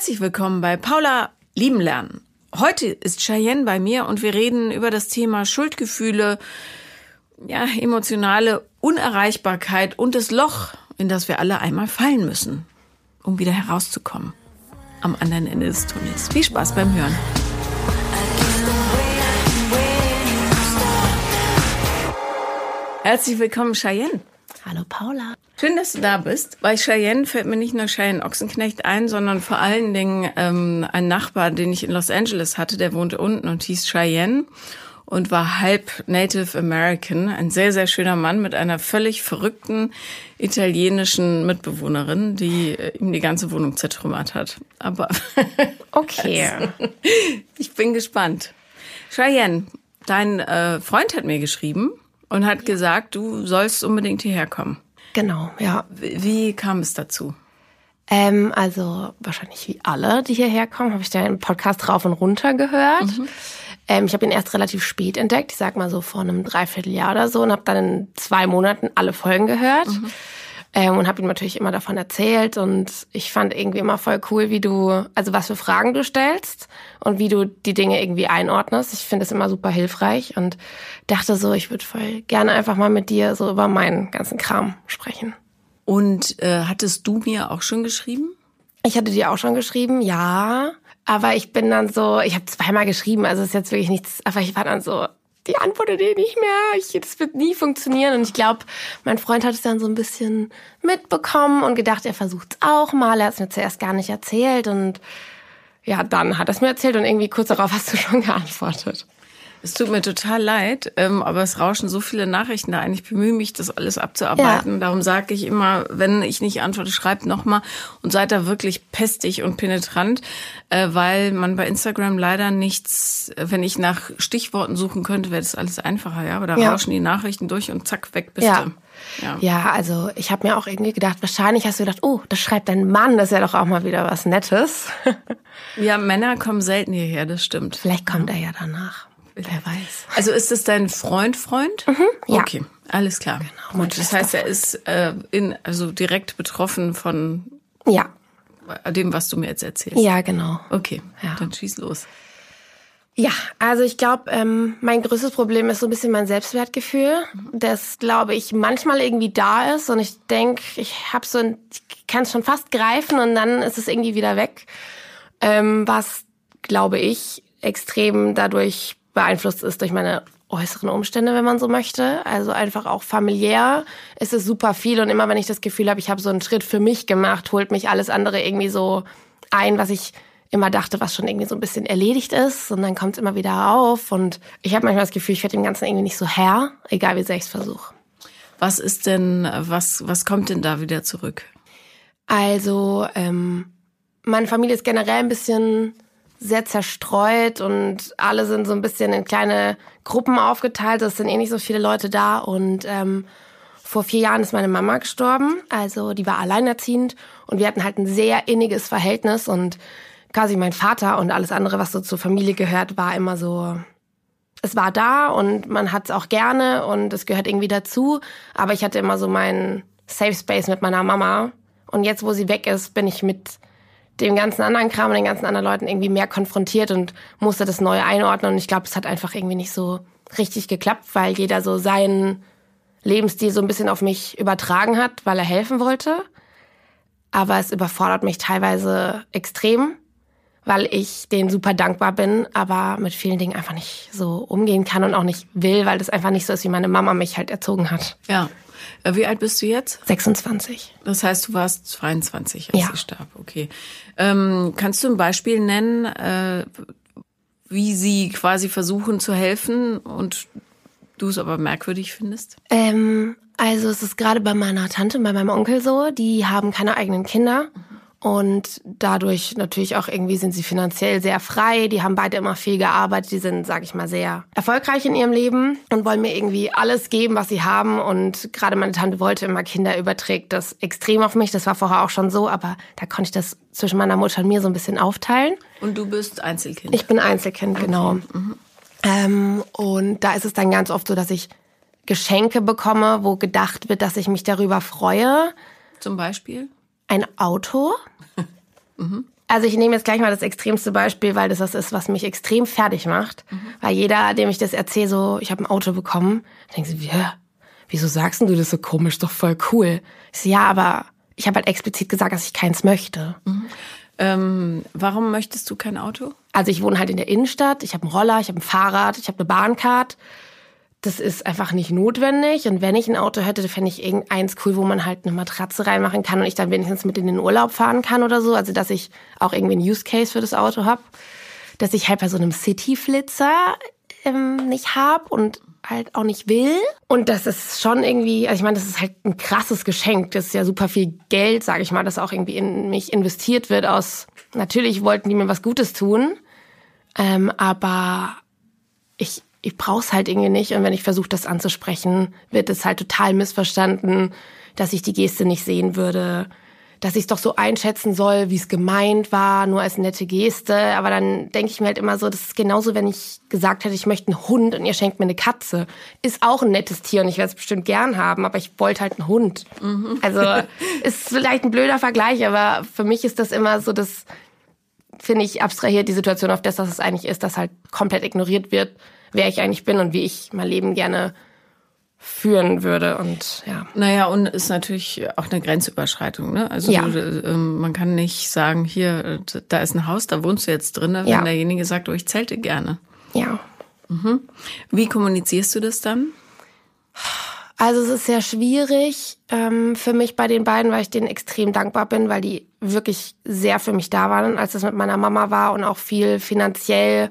Herzlich willkommen bei Paula Lieben Lernen. Heute ist Cheyenne bei mir und wir reden über das Thema Schuldgefühle, ja, emotionale Unerreichbarkeit und das Loch, in das wir alle einmal fallen müssen, um wieder herauszukommen. Am anderen Ende des Tunnels. Viel Spaß beim Hören. Herzlich willkommen, Cheyenne. Hallo Paula. Schön, dass du da bist. Bei Cheyenne fällt mir nicht nur Cheyenne Ochsenknecht ein, sondern vor allen Dingen ähm, ein Nachbar, den ich in Los Angeles hatte, der wohnte unten und hieß Cheyenne und war halb Native American. Ein sehr, sehr schöner Mann mit einer völlig verrückten italienischen Mitbewohnerin, die äh, ihm die ganze Wohnung zertrümmert hat. Aber okay. ich bin gespannt. Cheyenne, dein äh, Freund hat mir geschrieben und hat gesagt, du sollst unbedingt hierher kommen. Genau, ja. Wie, kam es dazu? Ähm, also wahrscheinlich wie alle, die hierher kommen, habe ich deinen Podcast rauf und runter gehört. Mhm. Ähm, ich habe ihn erst relativ spät entdeckt, ich sag mal so vor einem Dreivierteljahr oder so, und habe dann in zwei Monaten alle Folgen gehört. Mhm. Ähm, und habe ihm natürlich immer davon erzählt und ich fand irgendwie immer voll cool, wie du, also was für Fragen du stellst und wie du die Dinge irgendwie einordnest. Ich finde es immer super hilfreich und dachte so, ich würde voll gerne einfach mal mit dir so über meinen ganzen Kram sprechen. Und äh, hattest du mir auch schon geschrieben? Ich hatte dir auch schon geschrieben, ja. Aber ich bin dann so, ich habe zweimal geschrieben, also ist jetzt wirklich nichts, aber ich war dann so, die antwortet eh nicht mehr. Ich, das wird nie funktionieren. Und ich glaube, mein Freund hat es dann so ein bisschen mitbekommen und gedacht, er versucht es auch mal. Er hat es mir zuerst gar nicht erzählt. Und ja, dann hat er es mir erzählt und irgendwie kurz darauf hast du schon geantwortet. Es tut mir total leid, ähm, aber es rauschen so viele Nachrichten da ein. Ich bemühe mich, das alles abzuarbeiten. Ja. Darum sage ich immer, wenn ich nicht antworte, schreibt nochmal und seid da wirklich pestig und penetrant, äh, weil man bei Instagram leider nichts, wenn ich nach Stichworten suchen könnte, wäre das alles einfacher, ja. Aber da ja. rauschen die Nachrichten durch und zack, weg bist ja. du. Ja. ja, also ich habe mir auch irgendwie gedacht, wahrscheinlich hast du gedacht, oh, das schreibt dein Mann, das ist ja doch auch mal wieder was Nettes. ja, Männer kommen selten hierher, das stimmt. Vielleicht kommt er ja danach. Wer weiß. Also ist das dein Freund, Freund? Mhm, ja. Okay, alles klar. Genau, Gut, das heißt, er ist äh, in, also direkt betroffen von ja. dem, was du mir jetzt erzählst. Ja, genau. Okay, ja. dann schieß los. Ja, also ich glaube, ähm, mein größtes Problem ist so ein bisschen mein Selbstwertgefühl, das glaube ich manchmal irgendwie da ist und ich denke, ich habe so, ein, ich kann es schon fast greifen und dann ist es irgendwie wieder weg, ähm, was glaube ich extrem dadurch beeinflusst ist durch meine äußeren Umstände, wenn man so möchte. Also einfach auch familiär ist es super viel und immer wenn ich das Gefühl habe, ich habe so einen Schritt für mich gemacht, holt mich alles andere irgendwie so ein, was ich immer dachte, was schon irgendwie so ein bisschen erledigt ist und dann kommt es immer wieder auf und ich habe manchmal das Gefühl, ich werde dem Ganzen irgendwie nicht so Herr, egal wie sehr ich es versuche. Was ist denn, was, was kommt denn da wieder zurück? Also, ähm, meine Familie ist generell ein bisschen sehr zerstreut und alle sind so ein bisschen in kleine Gruppen aufgeteilt. Es sind eh nicht so viele Leute da. Und ähm, vor vier Jahren ist meine Mama gestorben. Also die war alleinerziehend und wir hatten halt ein sehr inniges Verhältnis und quasi mein Vater und alles andere, was so zur Familie gehört, war immer so. Es war da und man hat es auch gerne und es gehört irgendwie dazu. Aber ich hatte immer so meinen Safe Space mit meiner Mama. Und jetzt, wo sie weg ist, bin ich mit dem ganzen anderen Kram und den ganzen anderen Leuten irgendwie mehr konfrontiert und musste das neu einordnen. Und ich glaube, es hat einfach irgendwie nicht so richtig geklappt, weil jeder so seinen Lebensstil so ein bisschen auf mich übertragen hat, weil er helfen wollte. Aber es überfordert mich teilweise extrem, weil ich denen super dankbar bin, aber mit vielen Dingen einfach nicht so umgehen kann und auch nicht will, weil das einfach nicht so ist, wie meine Mama mich halt erzogen hat. Ja. Äh, wie alt bist du jetzt? 26. Das heißt, du warst 22, als ja. sie starb. Okay. Ähm, kannst du ein Beispiel nennen, äh, wie sie quasi versuchen zu helfen und du es aber merkwürdig findest? Ähm, also es ist gerade bei meiner Tante und bei meinem Onkel so, die haben keine eigenen Kinder. Mhm. Und dadurch natürlich auch irgendwie sind sie finanziell sehr frei. Die haben beide immer viel gearbeitet. Die sind, sag ich mal, sehr erfolgreich in ihrem Leben und wollen mir irgendwie alles geben, was sie haben. Und gerade meine Tante wollte immer Kinder, überträgt das extrem auf mich. Das war vorher auch schon so, aber da konnte ich das zwischen meiner Mutter und mir so ein bisschen aufteilen. Und du bist Einzelkind? Ich bin Einzelkind, okay. genau. Mhm. Ähm, und da ist es dann ganz oft so, dass ich Geschenke bekomme, wo gedacht wird, dass ich mich darüber freue. Zum Beispiel? Ein Auto. Mhm. Also ich nehme jetzt gleich mal das extremste Beispiel, weil das das ist, was mich extrem fertig macht. Mhm. Weil jeder, dem ich das erzähle, so, ich habe ein Auto bekommen, denkt so, ja, wieso sagst du das so komisch, doch voll cool. Ich so, ja, aber ich habe halt explizit gesagt, dass ich keins möchte. Mhm. Ähm, warum möchtest du kein Auto? Also ich wohne halt in der Innenstadt, ich habe einen Roller, ich habe ein Fahrrad, ich habe eine Bahncard. Das ist einfach nicht notwendig. Und wenn ich ein Auto hätte, fände ich irgendeins cool, wo man halt eine Matratze reinmachen kann und ich dann wenigstens mit in den Urlaub fahren kann oder so. Also dass ich auch irgendwie einen Use Case für das Auto habe. Dass ich halt bei so einem City-Flitzer ähm, nicht hab und halt auch nicht will. Und das ist schon irgendwie, also ich meine, das ist halt ein krasses Geschenk. Das ist ja super viel Geld, sage ich mal, das auch irgendwie in mich investiert wird aus, natürlich wollten die mir was Gutes tun, ähm, aber ich, ich brauch's halt irgendwie nicht. Und wenn ich versuche, das anzusprechen, wird es halt total missverstanden, dass ich die Geste nicht sehen würde dass ich es doch so einschätzen soll, wie es gemeint war, nur als nette Geste. Aber dann denke ich mir halt immer so, das ist genauso, wenn ich gesagt hätte, ich möchte einen Hund und ihr schenkt mir eine Katze. Ist auch ein nettes Tier und ich werde es bestimmt gern haben, aber ich wollte halt einen Hund. Mhm. Also ist vielleicht ein blöder Vergleich, aber für mich ist das immer so, das finde ich abstrahiert die Situation auf das, was es eigentlich ist, dass halt komplett ignoriert wird, wer ich eigentlich bin und wie ich mein Leben gerne führen würde und ja. Naja, und ist natürlich auch eine Grenzüberschreitung. Ne? Also ja. du, ähm, man kann nicht sagen, hier, da ist ein Haus, da wohnst du jetzt drin, wenn ja. derjenige sagt, oh, ich zelte gerne. Ja. Mhm. Wie kommunizierst du das dann? Also es ist sehr schwierig ähm, für mich bei den beiden, weil ich denen extrem dankbar bin, weil die wirklich sehr für mich da waren, als es mit meiner Mama war und auch viel finanziell,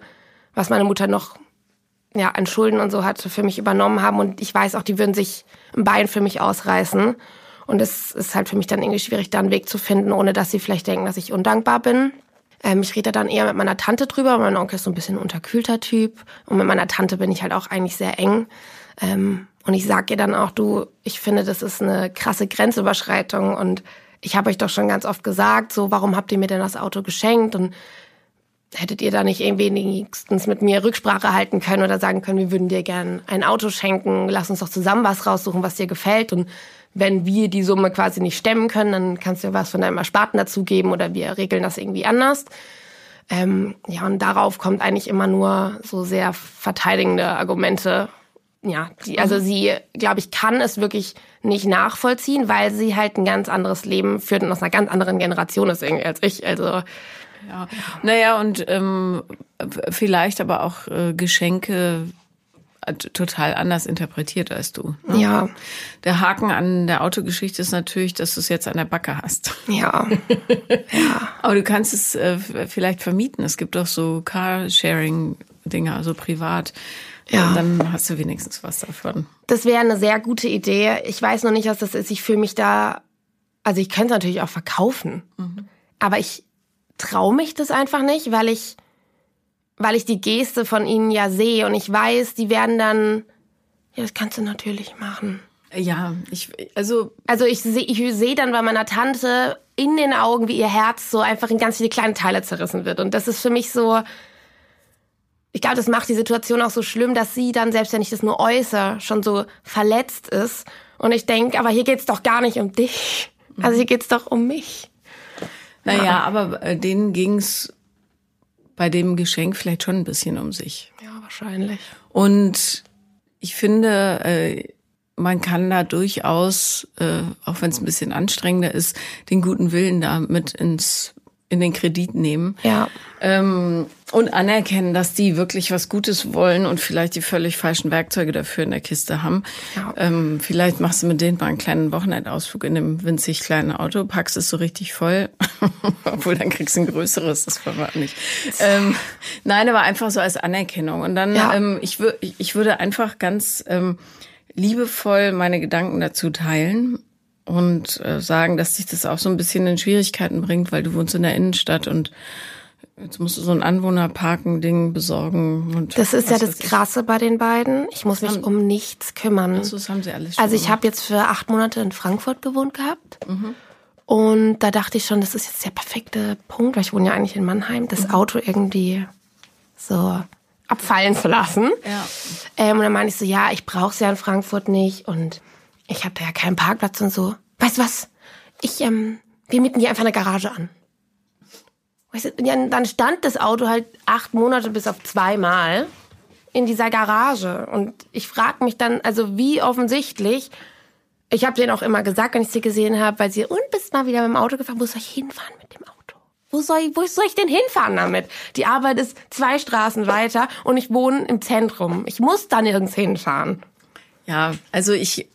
was meine Mutter noch ja, an Schulden und so hat für mich übernommen haben. Und ich weiß auch, die würden sich ein Bein für mich ausreißen. Und es ist halt für mich dann irgendwie schwierig, da einen Weg zu finden, ohne dass sie vielleicht denken, dass ich undankbar bin. Ähm, ich rede dann eher mit meiner Tante drüber. Mein Onkel ist so ein bisschen unterkühlter Typ. Und mit meiner Tante bin ich halt auch eigentlich sehr eng. Ähm, und ich sag ihr dann auch, du, ich finde, das ist eine krasse Grenzüberschreitung. Und ich habe euch doch schon ganz oft gesagt, so, warum habt ihr mir denn das Auto geschenkt? Und hättet ihr da nicht irgendwie wenigstens mit mir Rücksprache halten können oder sagen können, wir würden dir gern ein Auto schenken, lass uns doch zusammen was raussuchen, was dir gefällt und wenn wir die Summe quasi nicht stemmen können, dann kannst du was von deinem Ersparten dazugeben oder wir regeln das irgendwie anders. Ähm, ja, und darauf kommt eigentlich immer nur so sehr verteidigende Argumente. Ja, die, also mhm. sie, glaube ich, kann es wirklich nicht nachvollziehen, weil sie halt ein ganz anderes Leben führt und aus einer ganz anderen Generation ist irgendwie als ich. Also ja, naja, und ähm, vielleicht aber auch äh, Geschenke äh, total anders interpretiert als du. Ne? Ja. Der Haken an der Autogeschichte ist natürlich, dass du es jetzt an der Backe hast. Ja. ja. Aber du kannst es äh, vielleicht vermieten. Es gibt doch so Carsharing-Dinger, also privat. Ja. Und dann hast du wenigstens was davon. Das wäre eine sehr gute Idee. Ich weiß noch nicht, was das ist. Ich fühle mich da, also ich könnte es natürlich auch verkaufen. Mhm. Aber ich traue mich das einfach nicht, weil ich, weil ich die Geste von ihnen ja sehe und ich weiß, die werden dann, ja, das kannst du natürlich machen. Ja, ich, also. Also ich sehe ich seh dann bei meiner Tante in den Augen, wie ihr Herz so einfach in ganz viele kleine Teile zerrissen wird. Und das ist für mich so, ich glaube, das macht die Situation auch so schlimm, dass sie dann, selbst wenn ich das nur äußere, schon so verletzt ist. Und ich denke, aber hier geht's doch gar nicht um dich. Also hier geht's doch um mich. Naja, ja. aber äh, denen ging's bei dem Geschenk vielleicht schon ein bisschen um sich. Ja, wahrscheinlich. Und ich finde, äh, man kann da durchaus, äh, auch wenn es ein bisschen anstrengender ist, den guten Willen da mit ins in den Kredit nehmen. Ja. Ähm, und anerkennen, dass die wirklich was Gutes wollen und vielleicht die völlig falschen Werkzeuge dafür in der Kiste haben. Ja. Ähm, vielleicht machst du mit denen mal einen kleinen Wochenendausflug in einem winzig kleinen Auto, packst es so richtig voll, obwohl dann kriegst du ein größeres, das wollen wir nicht. Ähm, nein, aber einfach so als Anerkennung. Und dann, ja. ähm, ich, wür ich würde einfach ganz ähm, liebevoll meine Gedanken dazu teilen und äh, sagen, dass dich das auch so ein bisschen in Schwierigkeiten bringt, weil du wohnst in der Innenstadt und jetzt musst du so ein Anwohnerparken-Ding besorgen. Und das ist ja das Krasse bei den beiden. Ich muss mich um nichts kümmern. Also das haben sie alles schon Also ich habe jetzt für acht Monate in Frankfurt gewohnt gehabt. Mhm. Und da dachte ich schon, das ist jetzt der perfekte Punkt, weil ich wohne ja eigentlich in Mannheim, das mhm. Auto irgendwie so abfallen zu lassen. Ja. Ähm, und dann meinte ich so, ja, ich brauche es ja in Frankfurt nicht und ich habe da ja keinen Parkplatz und so. Weißt du was? Ich, ähm, wir mieten dir einfach eine Garage an. Weißt du, dann stand das Auto halt acht Monate bis auf zweimal in dieser Garage. Und ich frage mich dann, also wie offensichtlich, ich habe denen auch immer gesagt, wenn ich sie gesehen habe, weil sie, und bist mal wieder mit dem Auto gefahren, wo soll ich hinfahren mit dem Auto? Wo soll ich, wo soll ich denn hinfahren damit? Die Arbeit ist zwei Straßen weiter und ich wohne im Zentrum. Ich muss da nirgends hinfahren. Ja, also ich,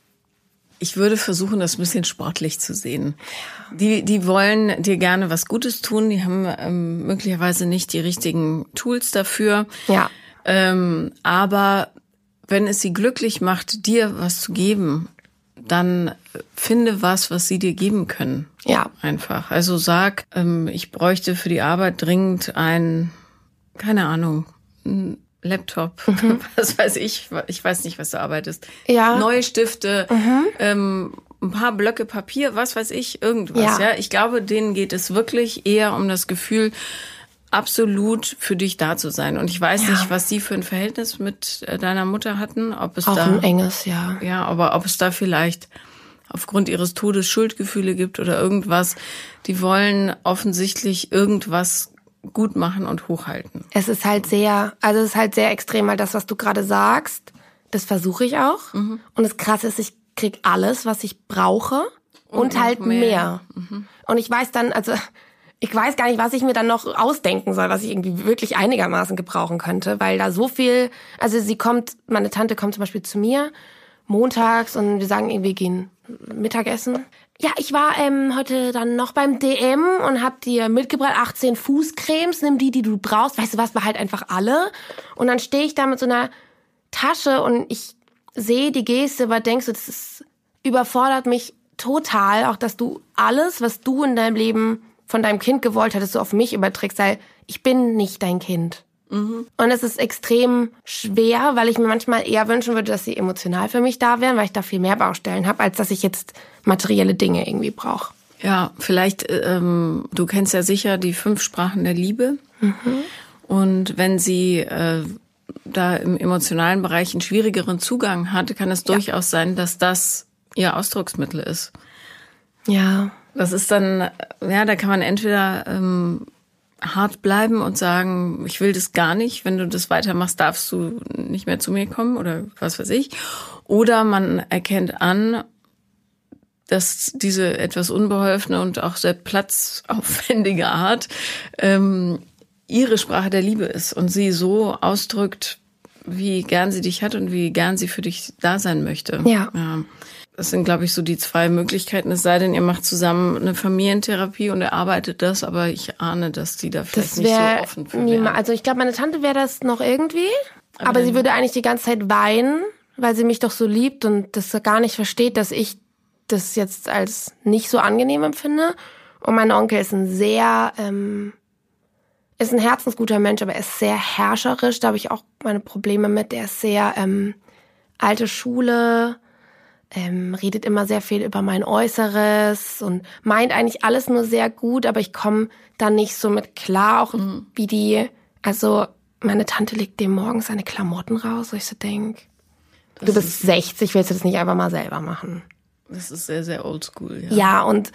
ich würde versuchen, das ein bisschen sportlich zu sehen. Die, die wollen dir gerne was Gutes tun, die haben ähm, möglicherweise nicht die richtigen Tools dafür. Ja. Ähm, aber wenn es sie glücklich macht, dir was zu geben, dann finde was, was sie dir geben können. Ja. Einfach. Also sag, ähm, ich bräuchte für die Arbeit dringend ein, keine Ahnung, ein Laptop, was weiß ich, ich weiß nicht, was du arbeitest. Ja. Neue Stifte, ähm, ein paar Blöcke Papier, was weiß ich, irgendwas. Ja. Ja. Ich glaube, denen geht es wirklich eher um das Gefühl, absolut für dich da zu sein. Und ich weiß Ja. nicht, was sie für ein Verhältnis mit äh, deiner Mutter hatten, ob es Auch da ein enges, ja. ja, aber ob es da vielleicht aufgrund ihres Todes Schuldgefühle gibt oder irgendwas, die wollen offensichtlich irgendwas gut machen und hochhalten. Es ist halt sehr, also es ist halt sehr extrem, weil das, was du gerade sagst, das versuche ich auch. Und das Krasse ist, ich krieg alles, was ich brauche und, noch halt mehr. mehr. Und ich weiß dann, also ich weiß gar nicht, was ich mir dann noch ausdenken soll, was ich irgendwie wirklich einigermaßen gebrauchen könnte, weil da so viel, also sie kommt, meine Tante kommt zum Beispiel zu mir montags und wir sagen irgendwie, wir gehen Mittagessen. Ja, ich war ähm, heute dann noch beim DM und hab dir mitgebracht 18 Fußcremes, nimm die, die du brauchst. Weißt du was, war halt einfach alle. Und dann stehe ich da mit so einer Tasche und ich sehe die Geste, aber denkst du, das ist, überfordert mich total, auch dass du alles, was du in deinem Leben von deinem Kind gewollt hättest, so auf mich überträgst, weil ich bin nicht dein Kind. Und es ist extrem schwer, weil ich mir manchmal eher wünschen würde, dass sie emotional für mich da wären, weil ich da viel mehr Baustellen habe, als dass ich jetzt materielle Dinge irgendwie brauche. Ja, vielleicht, ähm, du kennst ja sicher die fünf Sprachen der Liebe. Und wenn sie äh, da im emotionalen Bereich einen schwierigeren Zugang hat, kann es durchaus sein, dass das ihr Ausdrucksmittel ist. Ja. Das ist dann, ja, da kann man entweder ähm, hart bleiben und sagen, ich will das gar nicht. Wenn du das weitermachst, darfst du nicht mehr zu mir kommen oder was weiß ich. Oder man erkennt an, dass diese etwas unbeholfene und auch sehr platzaufwendige Art ähm, ihre Sprache der Liebe ist und sie so ausdrückt, wie gern sie dich hat und wie gern sie für dich da sein möchte. Ja. ja. Das sind, glaube ich, so die zwei Möglichkeiten. Es sei denn, ihr macht zusammen eine Familientherapie und erarbeitet das, aber ich ahne, dass die da vielleicht Das nicht so offen für wären. Also ich glaube, meine Tante wäre das noch irgendwie, aber, dann- sie würde eigentlich die ganze Zeit weinen, weil sie mich doch so liebt und das gar nicht versteht, dass ich das jetzt als nicht so angenehm empfinde. Und mein Onkel ist ein sehr, ähm, ist ein herzensguter Mensch, aber er ist sehr herrscherisch. Da habe ich auch meine Probleme mit. Er ist sehr ähm, alte Schule, ähm, redet immer sehr viel über mein Äußeres und meint eigentlich alles nur sehr gut, aber ich komme dann nicht so mit klar, auch wie die, also meine Tante legt dem morgens seine Klamotten raus, wo ich so denk, du bist 60, willst du das nicht einfach mal selber machen? Das ist sehr, sehr oldschool. Ja. Ja, und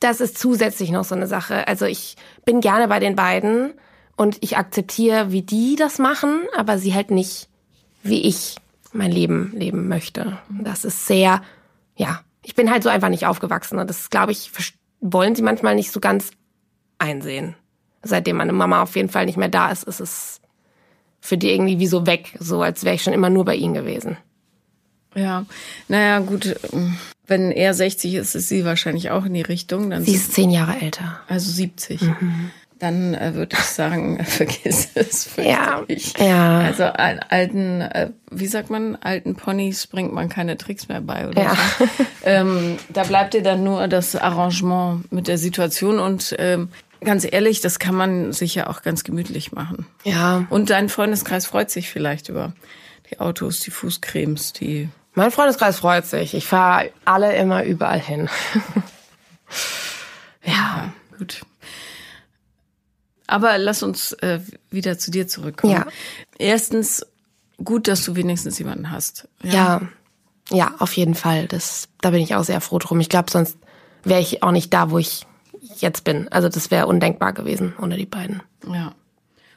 das ist zusätzlich noch so eine Sache. Also ich bin gerne bei den beiden und ich akzeptiere, wie die das machen, aber sie halt nicht, wie ich mein Leben leben möchte. Das ist sehr, ja, ich bin halt so einfach nicht aufgewachsen und das, glaube ich, wollen sie manchmal nicht so ganz einsehen. Seitdem meine Mama auf jeden Fall nicht mehr da ist, ist es für die irgendwie wie so weg, so als wäre ich schon immer nur bei ihnen gewesen. Ja, naja, gut. Wenn er 60 ist, ist sie wahrscheinlich auch in die Richtung. Dann Sie ist zehn Jahre älter. also 70. Dann äh, würde ich sagen, vergiss es. Ja, fürchterlich. ja. Also al- alten, äh, wie sagt man, alten Ponys bringt man keine Tricks mehr bei oder Ja. so. ähm, da bleibt dir dann nur das Arrangement mit der Situation und ähm, ganz ehrlich, das kann man sich ja auch ganz gemütlich machen. Ja. Und dein Freundeskreis freut sich vielleicht über die Autos, die Fußcremes, die Mein Freundeskreis freut sich. Ich fahre alle immer überall hin. ja. Gut. Aber lass uns äh, wieder zu dir zurückkommen. Ja. Erstens, gut, dass du wenigstens jemanden hast. Ja. Ja, auf jeden Fall. Das, da bin ich auch sehr froh drum. Ich glaube, sonst wäre ich auch nicht da, wo ich jetzt bin. Also das wäre undenkbar gewesen ohne die beiden. Ja.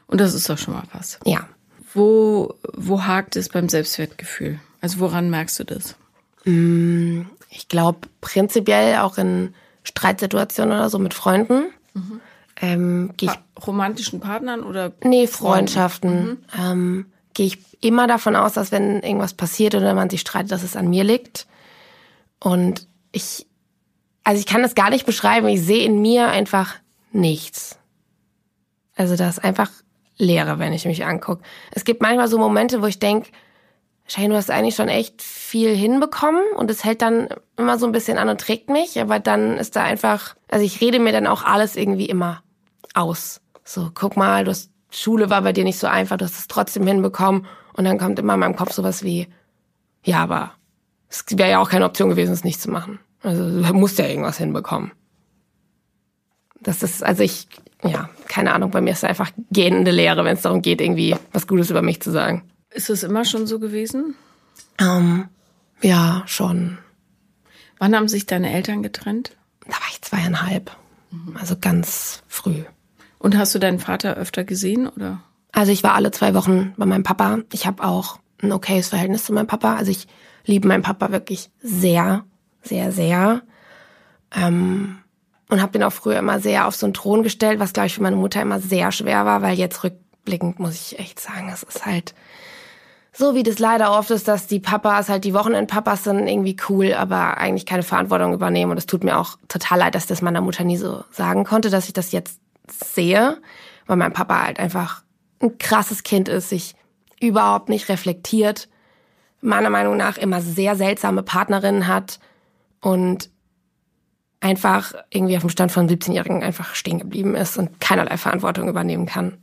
Und das ist doch schon mal was. Ja. Wo, wo hakt es beim Selbstwertgefühl? Also woran merkst du das? Ich glaube prinzipiell auch in Streitsituationen oder so mit Freunden. Ähm, gehe ich Pa- Romantischen Partnern oder? Nee, Freundschaften. Ähm, Gehe ich immer davon aus, dass wenn irgendwas passiert oder man sich streitet, dass es an mir liegt. Und ich, also ich kann das gar nicht beschreiben. Ich sehe in mir einfach nichts. Also das ist einfach Leere, wenn ich mich angucke. Es gibt manchmal so Momente, wo ich denke, Shane, du hast eigentlich schon echt viel hinbekommen und es hält dann immer so ein bisschen an und trägt mich, aber dann ist da einfach, also ich rede mir dann auch alles irgendwie immer aus. So, guck mal, du hast, Schule war bei dir nicht so einfach, du hast es trotzdem hinbekommen und dann kommt immer in meinem Kopf sowas wie, ja, aber es wäre ja auch keine Option gewesen, es nicht zu machen. Also du musst ja irgendwas hinbekommen. Das ist, also ich, ja, keine Ahnung, bei mir ist es einfach gähnende Lehre, wenn es darum geht, irgendwie was Gutes über mich zu sagen. Ist es immer schon so gewesen? Ähm, ja, schon. Wann haben sich deine Eltern getrennt? Da war ich zweieinhalb. Also ganz früh. Und hast du deinen Vater öfter gesehen oder? Also ich war alle zwei Wochen bei meinem Papa. Ich habe auch ein okayes Verhältnis zu meinem Papa. Also ich liebe meinen Papa wirklich sehr, sehr, sehr. Ähm, und habe den auch früher immer sehr auf so einen Thron gestellt, was, glaube ich, für meine Mutter immer sehr schwer war, weil jetzt rückblickend muss ich echt sagen, es ist halt so, wie das leider oft ist, dass die Papas halt die Wochenendpapas sind irgendwie cool, aber eigentlich keine Verantwortung übernehmen. Und es tut mir auch total leid, dass ich das meiner Mutter nie so sagen konnte, dass ich das jetzt sehe, weil mein Papa halt einfach ein krasses Kind ist, sich überhaupt nicht reflektiert, meiner Meinung nach immer sehr seltsame Partnerinnen hat und einfach irgendwie auf dem Stand von 17-Jährigen einfach stehen geblieben ist und keinerlei Verantwortung übernehmen kann.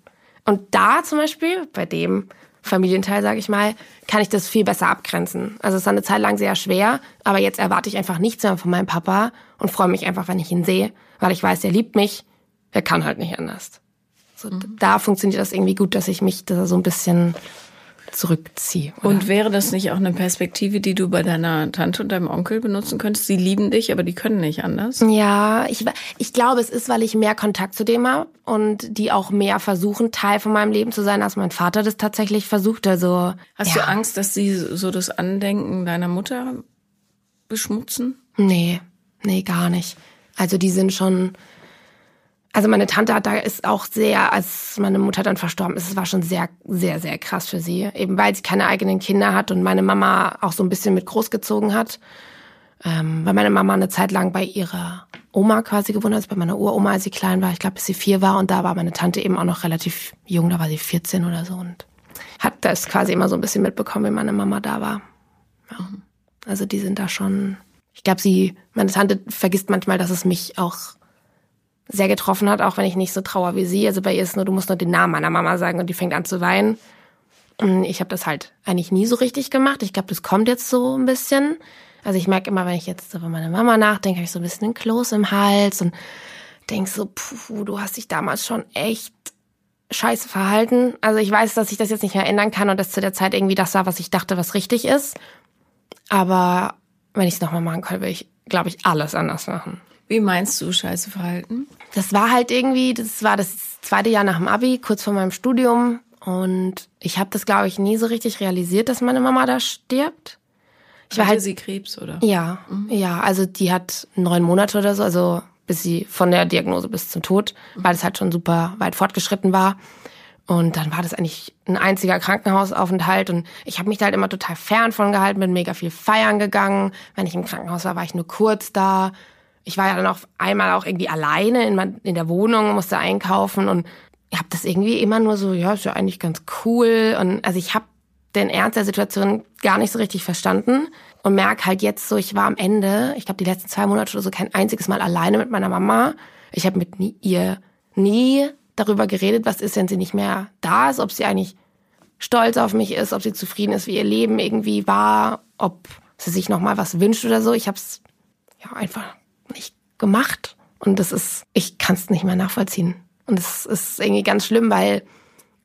Und da zum Beispiel, bei dem Familienteil, sage ich mal, kann ich das viel besser abgrenzen. Also es war eine Zeit lang sehr schwer, aber jetzt erwarte ich einfach nichts mehr von meinem Papa und freue mich einfach, wenn ich ihn sehe, weil ich weiß, er liebt mich, er kann halt nicht anders. So, Da funktioniert das irgendwie gut, dass ich mich da so ein bisschen zurückziehe. oder? Und wäre das nicht auch eine Perspektive, die du bei deiner Tante und deinem Onkel benutzen könntest? Sie lieben dich, aber die können nicht anders. Ja, ich, ich glaube, es ist, weil ich mehr Kontakt zu dem habe und die auch mehr versuchen, Teil von meinem Leben zu sein, als mein Vater das tatsächlich versucht. Also Hast ja. du Angst, dass sie so das Andenken deiner Mutter beschmutzen? Nee, nee, gar nicht. Also die sind schon. Also meine Tante hat da ist auch sehr, als meine Mutter dann verstorben ist, es war schon sehr, sehr, sehr krass für sie. Eben weil sie keine eigenen Kinder hat und meine Mama auch so ein bisschen mit großgezogen hat. Ähm, weil meine Mama eine Zeit lang bei ihrer Oma quasi gewohnt hat, also bei meiner Uroma, als sie klein war. Ich glaube, bis sie vier war. Und da war meine Tante eben auch noch relativ jung, da war sie 14 oder so. Und hat das quasi immer so ein bisschen mitbekommen, wie meine Mama da war. Ja. Also die sind da schon. Ich glaube, sie, meine Tante vergisst manchmal, dass es mich auch sehr getroffen hat, auch wenn ich nicht so trauer wie sie. Also bei ihr ist nur, du musst nur den Namen meiner Mama sagen und die fängt an zu weinen. Ich habe das halt eigentlich nie so richtig gemacht. Ich glaube, das kommt jetzt so ein bisschen. Also ich merke immer, wenn ich jetzt über meine Mama nachdenke, habe ich so ein bisschen einen Kloß im Hals und denk so, puh, du hast dich damals schon echt scheiße verhalten. Also ich weiß, dass ich das jetzt nicht mehr ändern kann und das zu der Zeit irgendwie das war, was ich dachte, was richtig ist. Aber wenn ich es nochmal machen könnte, würde ich, glaube ich, alles anders machen. Wie meinst du scheiße verhalten? Das war halt irgendwie, das war das zweite Jahr nach dem Abi, kurz vor meinem Studium. Und ich habe das, glaube ich, nie so richtig realisiert, dass meine Mama da stirbt. Ich war Hatte halt sie Krebs oder? Ja, ja, also die hat neun Monate oder so, also bis sie von der Diagnose bis zum Tod, weil es halt schon super weit fortgeschritten war. Und dann war das eigentlich ein einziger Krankenhausaufenthalt und ich habe mich da halt immer total fern von gehalten, bin mega viel feiern gegangen. Wenn ich im Krankenhaus war, war ich nur kurz da. Ich war ja dann auch einmal auch irgendwie alleine in, in der Wohnung, musste einkaufen und habe das irgendwie immer nur so, ja, ist ja eigentlich ganz cool. Und also ich habe den Ernst der Situation gar nicht so richtig verstanden und merke halt jetzt so, ich war am Ende, ich glaube die letzten zwei Monate oder so, kein einziges Mal alleine mit meiner Mama. Ich habe mit nie, ihr nie darüber geredet, was ist, wenn sie nicht mehr da ist, ob sie eigentlich stolz auf mich ist, ob sie zufrieden ist, wie ihr Leben irgendwie war, ob sie sich noch mal was wünscht oder so. Ich habe es ja einfach nicht gemacht und das ist, ich kann es nicht mehr nachvollziehen und es ist irgendwie ganz schlimm, weil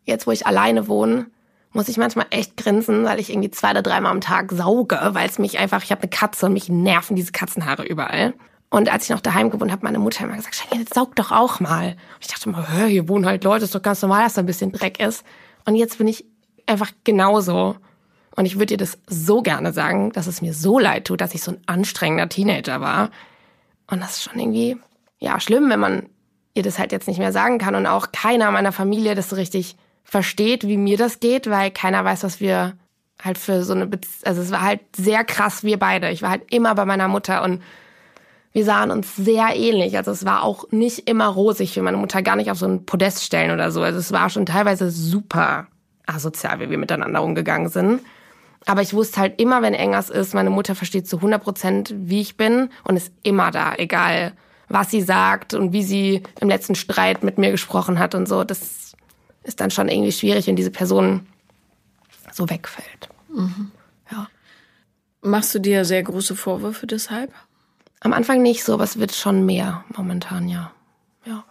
jetzt, wo ich alleine wohne, muss ich manchmal echt grinsen, weil ich irgendwie zwei oder dreimal am Tag sauge, weil es mich einfach, ich habe eine Katze und mich nerven diese Katzenhaare überall. Und als ich noch daheim gewohnt habe, meine Mutter immer gesagt, Cheyenne, jetzt saug doch auch mal. Und ich dachte immer, hör, hier wohnen halt Leute, ist doch ganz normal, dass da ein bisschen Dreck ist. Und jetzt bin ich einfach genauso. Und ich würde dir das so gerne sagen, dass es mir so leid tut, dass ich so ein anstrengender Teenager war. Und das ist schon irgendwie, ja, schlimm, wenn man ihr das halt jetzt nicht mehr sagen kann und auch keiner meiner Familie das so richtig versteht, wie mir das geht, weil keiner weiß, was wir halt für so eine, Be also es war halt sehr krass, wir beide. Ich war halt immer bei meiner Mutter und wir sahen uns sehr ähnlich. Also es war auch nicht immer rosig für meine Mutter, gar nicht auf so ein Podest stellen oder so. Also es war schon teilweise super asozial, wie wir miteinander umgegangen sind. Aber ich wusste halt immer, wenn Engers ist, meine Mutter versteht zu 100 Prozent, wie ich bin und ist immer da, egal was sie sagt und wie sie im letzten Streit mit mir gesprochen hat und so. Das ist dann schon irgendwie schwierig, wenn diese Person so wegfällt. Mhm. Ja. Machst du dir sehr große Vorwürfe deshalb? Am Anfang nicht so, aber es wird schon mehr momentan, ja. Ja.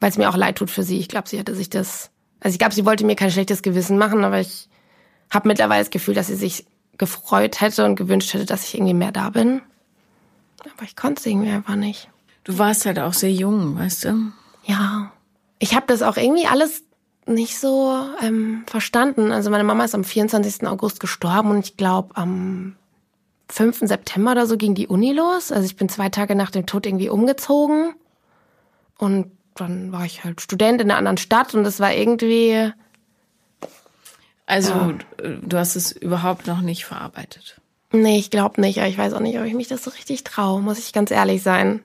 Weil es mir auch leid tut für sie. Ich glaube, sie hatte sich das. Also ich glaube, sie wollte mir kein schlechtes Gewissen machen, aber ich habe mittlerweile das Gefühl, dass sie sich gefreut hätte und gewünscht hätte, dass ich irgendwie mehr da bin. Aber ich konnte es irgendwie einfach nicht. Du warst halt auch sehr jung, weißt du? Ja. Ich habe das auch irgendwie alles nicht so ähm, verstanden. Also meine Mama ist am 24. August gestorben und ich glaube am 5. September oder so ging die Uni los. Also ich bin zwei Tage nach dem Tod irgendwie umgezogen und dann war ich halt Student in einer anderen Stadt und das war irgendwie also ja. du hast es überhaupt noch nicht verarbeitet. Nee, ich glaube nicht. Aber ich weiß auch nicht, ob ich mich das so richtig traue, muss ich ganz ehrlich sein.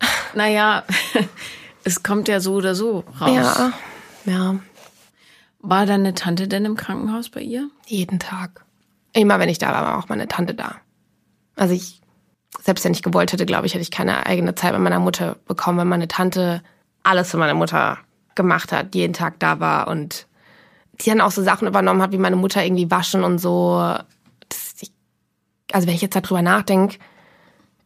Naja, es kommt ja so oder so raus. Ja, ja. War deine Tante denn im Krankenhaus bei ihr? Jeden Tag. Immer wenn ich da war, war auch meine Tante da. Also ich, selbst wenn ich gewollt hätte, glaube ich, hätte ich keine eigene Zeit mit meiner Mutter bekommen, weil meine Tante alles für meine Mutter gemacht hat, jeden Tag da war und die dann auch so Sachen übernommen hat, wie meine Mutter irgendwie waschen und so. Das, ich, also wenn ich jetzt darüber nachdenke,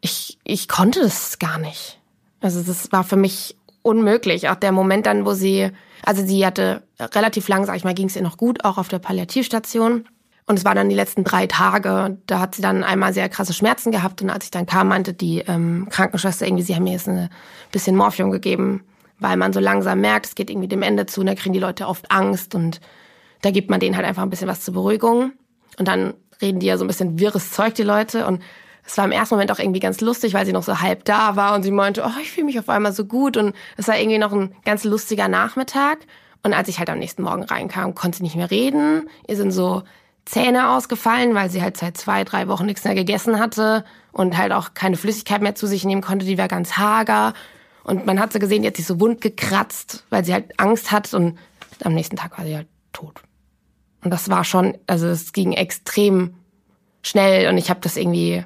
ich, ich konnte das gar nicht. Also das war für mich unmöglich. Auch der Moment dann, wo sie, also sie hatte relativ lang, sag ich mal, ging es ihr noch gut, auch auf der Palliativstation. Und es waren dann die letzten drei Tage. Da hat sie dann einmal sehr krasse Schmerzen gehabt. Und als ich dann kam, meinte die ähm, Krankenschwester irgendwie, sie haben mir jetzt ein bisschen Morphium gegeben, weil man so langsam merkt, es geht irgendwie dem Ende zu. Und da kriegen die Leute oft Angst. Und da gibt man denen halt einfach ein bisschen was zur Beruhigung. Und dann reden die ja so ein bisschen wirres Zeug, die Leute. Und es war im ersten Moment auch irgendwie ganz lustig, weil sie noch so halb da war und sie meinte, oh, ich fühle mich auf einmal so gut. Und es war irgendwie noch ein ganz lustiger Nachmittag. Und als ich halt am nächsten Morgen reinkam, konnte sie nicht mehr reden. Ihr sind so Zähne ausgefallen, weil sie halt seit zwei, drei Wochen nichts mehr gegessen hatte und halt auch keine Flüssigkeit mehr zu sich nehmen konnte. Die war ganz hager. Und man hat sie gesehen, die hat sich so wund gekratzt, weil sie halt Angst hat. Und am nächsten Tag war sie halt tot. Und das war schon, also es ging extrem schnell und ich habe das irgendwie,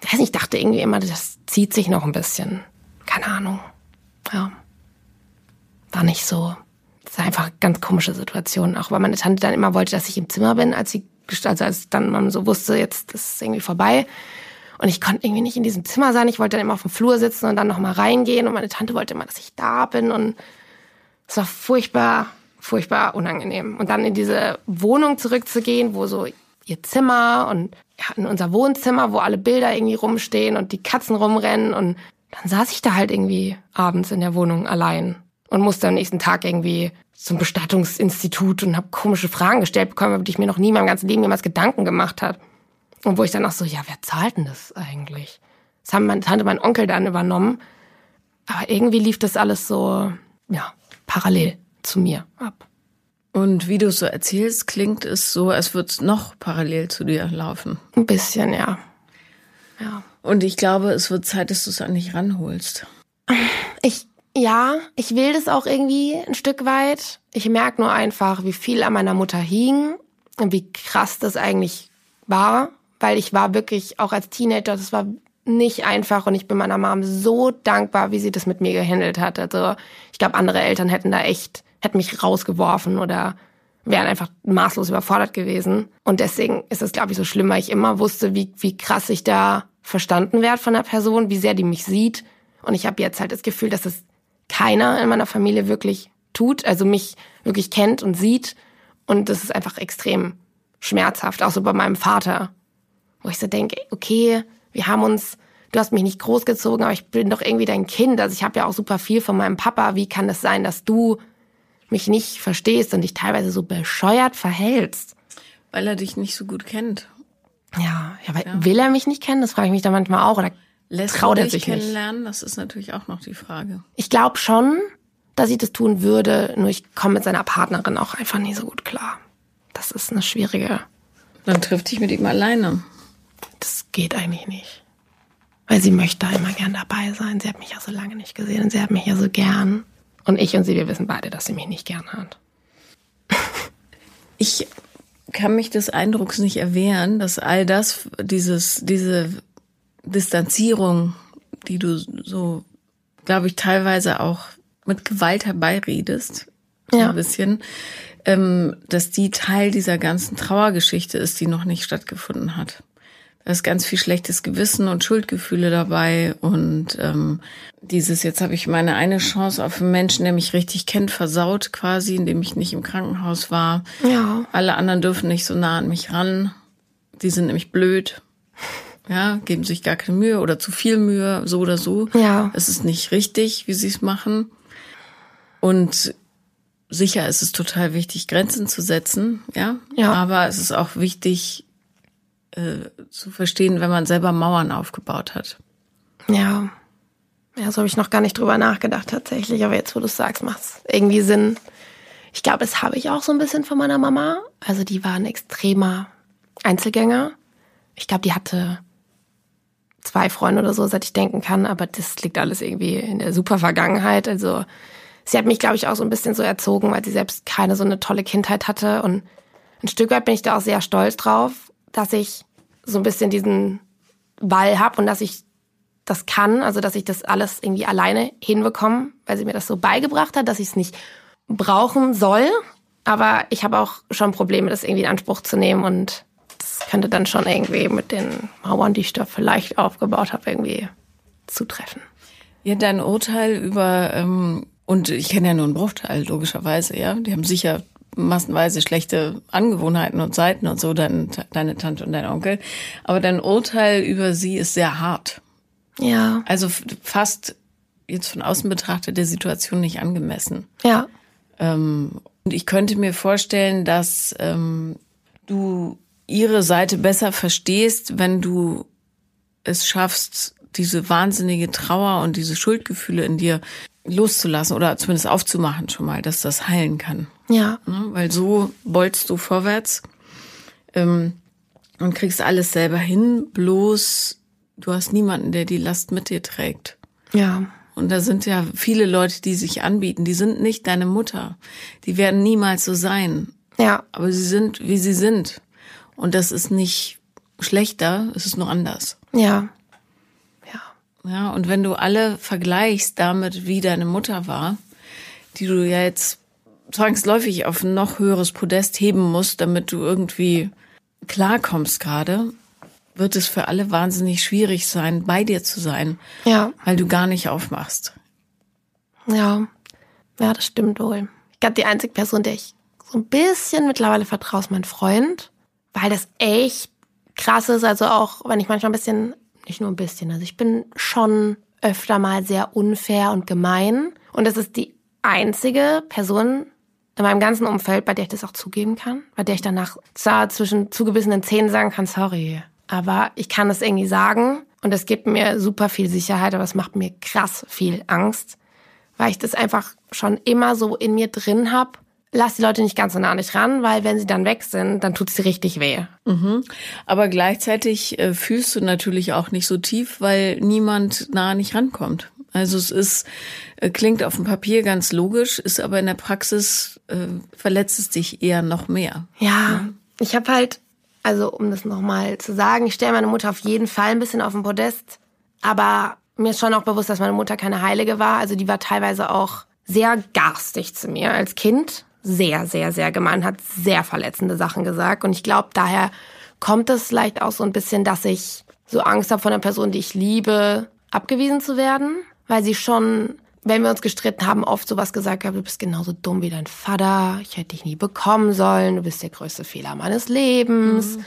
ich weiß nicht, ich dachte irgendwie immer, das zieht sich noch ein bisschen. Keine Ahnung. Ja. War nicht so. Das war einfach eine ganz komische Situation. Auch weil meine Tante dann immer wollte, dass ich im Zimmer bin, als sie, also als dann man so wusste, jetzt ist es irgendwie vorbei. Und ich konnte irgendwie nicht in diesem Zimmer sein. Ich wollte dann immer auf dem Flur sitzen und dann nochmal reingehen. Und meine Tante wollte immer, dass ich da bin. Und es war furchtbar furchtbar unangenehm. Und dann in diese Wohnung zurückzugehen, wo so ihr Zimmer und ja, in unser Wohnzimmer, wo alle Bilder irgendwie rumstehen und die Katzen rumrennen und dann saß ich da halt irgendwie abends in der Wohnung allein und musste am nächsten Tag irgendwie zum Bestattungsinstitut und habe komische Fragen gestellt bekommen, über die ich mir noch nie in meinem ganzen Leben jemals Gedanken gemacht hat. Und wo ich dann auch so, ja, wer zahlt denn das eigentlich? Das haben meine Tante, mein Onkel dann übernommen. Aber irgendwie lief das alles so, ja, parallel zu mir ab. Und wie du so erzählst, klingt es so, als würde es noch parallel zu dir laufen. Ein bisschen, ja. Ja. Und ich glaube, es wird Zeit, dass du es an dich ranholst. Ich, ja, ich will das auch irgendwie ein Stück weit. Ich merke nur einfach, wie viel an meiner Mutter hing und wie krass das eigentlich war, weil ich war wirklich auch als Teenager, das war nicht einfach und ich bin meiner Mom so dankbar, wie sie das mit mir gehandelt hat. Also ich glaube, andere Eltern hätten da echt hätten mich rausgeworfen oder wären einfach maßlos überfordert gewesen. Und deswegen ist es, glaube ich, so schlimm, weil ich immer wusste, wie, wie krass ich da verstanden werde von der Person, wie sehr die mich sieht. Und ich habe jetzt halt das Gefühl, dass es keiner in meiner Familie wirklich tut, also mich wirklich kennt und sieht. Und das ist einfach extrem schmerzhaft, auch so bei meinem Vater, wo ich so denke, okay, wir haben uns du hast mich nicht großgezogen, aber ich bin doch irgendwie dein Kind. Also ich habe ja auch super viel von meinem Papa. Wie kann es sein, dass du mich nicht verstehst und dich teilweise so bescheuert verhältst? Weil er dich nicht so gut kennt. Ja, ja, aber ja. will er mich nicht kennen? Das frage ich mich da manchmal auch. Oder Lässt traut er sich kennenlernen? Nicht? Das ist natürlich auch noch die Frage. Ich glaube schon, dass ich das tun würde, nur ich komme mit seiner Partnerin auch einfach nie so gut klar. Das ist eine schwierige. Dann trifft dich mit ihm alleine. Das geht eigentlich nicht. Weil sie möchte da immer gern dabei sein. Sie hat mich ja so lange nicht gesehen und sie hat mich ja so gern. Und ich und sie, wir wissen beide, dass sie mich nicht gern hat. Ich kann mich des Eindrucks nicht erwehren, dass all das, dieses, diese Distanzierung, die du so, glaube ich, teilweise auch mit Gewalt herbeiredest, ja. ein bisschen, ähm, dass die Teil dieser ganzen Trauergeschichte ist, die noch nicht stattgefunden hat. Da ist ganz viel schlechtes Gewissen und Schuldgefühle dabei und ähm, dieses, jetzt habe ich meine eine Chance auf einen Menschen, der mich richtig kennt, versaut quasi, indem ich nicht im Krankenhaus war. Ja. Alle anderen dürfen nicht so nah an mich ran. Die sind nämlich blöd. Ja, geben sich gar keine Mühe oder zu viel Mühe, so oder so. Ja. Es ist nicht richtig, wie sie es machen. Und sicher ist es total wichtig, Grenzen zu setzen, ja. Ja. Aber es ist auch wichtig, äh, zu verstehen, wenn man selber Mauern aufgebaut hat. Ja. Ja, so habe ich noch gar nicht drüber nachgedacht tatsächlich. Aber jetzt, wo du es sagst, macht es irgendwie Sinn. Ich glaube, das habe ich auch so ein bisschen von meiner Mama. Also die war ein extremer Einzelgänger. Ich glaube, die hatte zwei Freunde oder so, seit ich denken kann. Aber das liegt alles irgendwie in der super Vergangenheit. Also sie hat mich, glaube ich, auch so ein bisschen so erzogen, weil sie selbst keine so eine tolle Kindheit hatte. Und ein Stück weit bin ich da auch sehr stolz drauf, dass ich so ein bisschen diesen Ball habe und dass ich das kann, also dass ich das alles irgendwie alleine hinbekomme, weil sie mir das so beigebracht hat, dass ich es nicht brauchen soll. Aber ich habe auch schon Probleme, das irgendwie in Anspruch zu nehmen und das könnte dann schon irgendwie mit den Mauern, die ich da vielleicht aufgebaut habe, irgendwie zutreffen. Ja, dein Urteil über, ähm, und ich kenne ja nur einen Bruchteil, logischerweise, ja. Die haben sicher massenweise schlechte Angewohnheiten und Seiten und so, dein, deine Tante und dein Onkel. Aber dein Urteil über sie ist sehr hart. Ja. Also fast jetzt von außen betrachtet der Situation nicht angemessen. Ja. Ähm, und ich könnte mir vorstellen, dass ähm, du ihre Seite besser verstehst, wenn du es schaffst, diese wahnsinnige Trauer und diese Schuldgefühle in dir loszulassen oder zumindest aufzumachen schon mal, dass das heilen kann. Ja. Ne? Weil so bolzt du vorwärts ähm, und kriegst alles selber hin, bloß du hast niemanden, der die Last mit dir trägt. Ja. Und da sind ja viele Leute, die sich anbieten. Die sind nicht deine Mutter. Die werden niemals so sein. Ja. Aber sie sind, wie sie sind. Und das ist nicht schlechter, es ist nur anders. Ja. Ja, und wenn du alle vergleichst damit, wie deine Mutter war, die du ja jetzt zwangsläufig auf ein noch höheres Podest heben musst, damit du irgendwie klarkommst gerade, wird es für alle wahnsinnig schwierig sein, bei dir zu sein. Ja. Weil du gar nicht aufmachst. Ja. Ja, das stimmt wohl. Ich glaube, die einzige Person, der ich so ein bisschen mittlerweile vertraue, ist mein Freund, weil das echt krass ist. Also auch, wenn ich manchmal ein bisschen nicht nur ein bisschen. Also ich bin schon öfter mal sehr unfair und gemein. Und das ist die einzige Person in meinem ganzen Umfeld, bei der ich das auch zugeben kann, bei der ich danach zwar zwischen zugebissenen Zähnen sagen kann, sorry, aber ich kann es irgendwie sagen und es gibt mir super viel Sicherheit, aber es macht mir krass viel Angst, weil ich das einfach schon immer so in mir drin habe lass die Leute nicht ganz so nah an dich ran, weil wenn sie dann weg sind, dann tut es dir richtig weh. Mhm. Aber gleichzeitig äh, fühlst du natürlich auch nicht so tief, weil niemand nah nicht rankommt. Also es ist, äh, klingt auf dem Papier ganz logisch, ist aber in der Praxis äh, verletzt es dich eher noch mehr. Ja, ja. ich habe halt, also um das nochmal zu sagen, ich stelle meine Mutter auf jeden Fall ein bisschen auf den Podest, aber mir ist schon auch bewusst, dass meine Mutter keine Heilige war. Also die war teilweise auch sehr garstig zu mir als Kind sehr, sehr, sehr gemein, hat sehr verletzende Sachen gesagt. Und ich glaube, daher kommt es vielleicht auch so ein bisschen, dass ich so Angst habe von der Person, die ich liebe, abgewiesen zu werden, weil sie schon, wenn wir uns gestritten haben, oft sowas gesagt hat, du bist genauso dumm wie dein Vater, ich hätte dich nie bekommen sollen, du bist der größte Fehler meines Lebens. Mhm.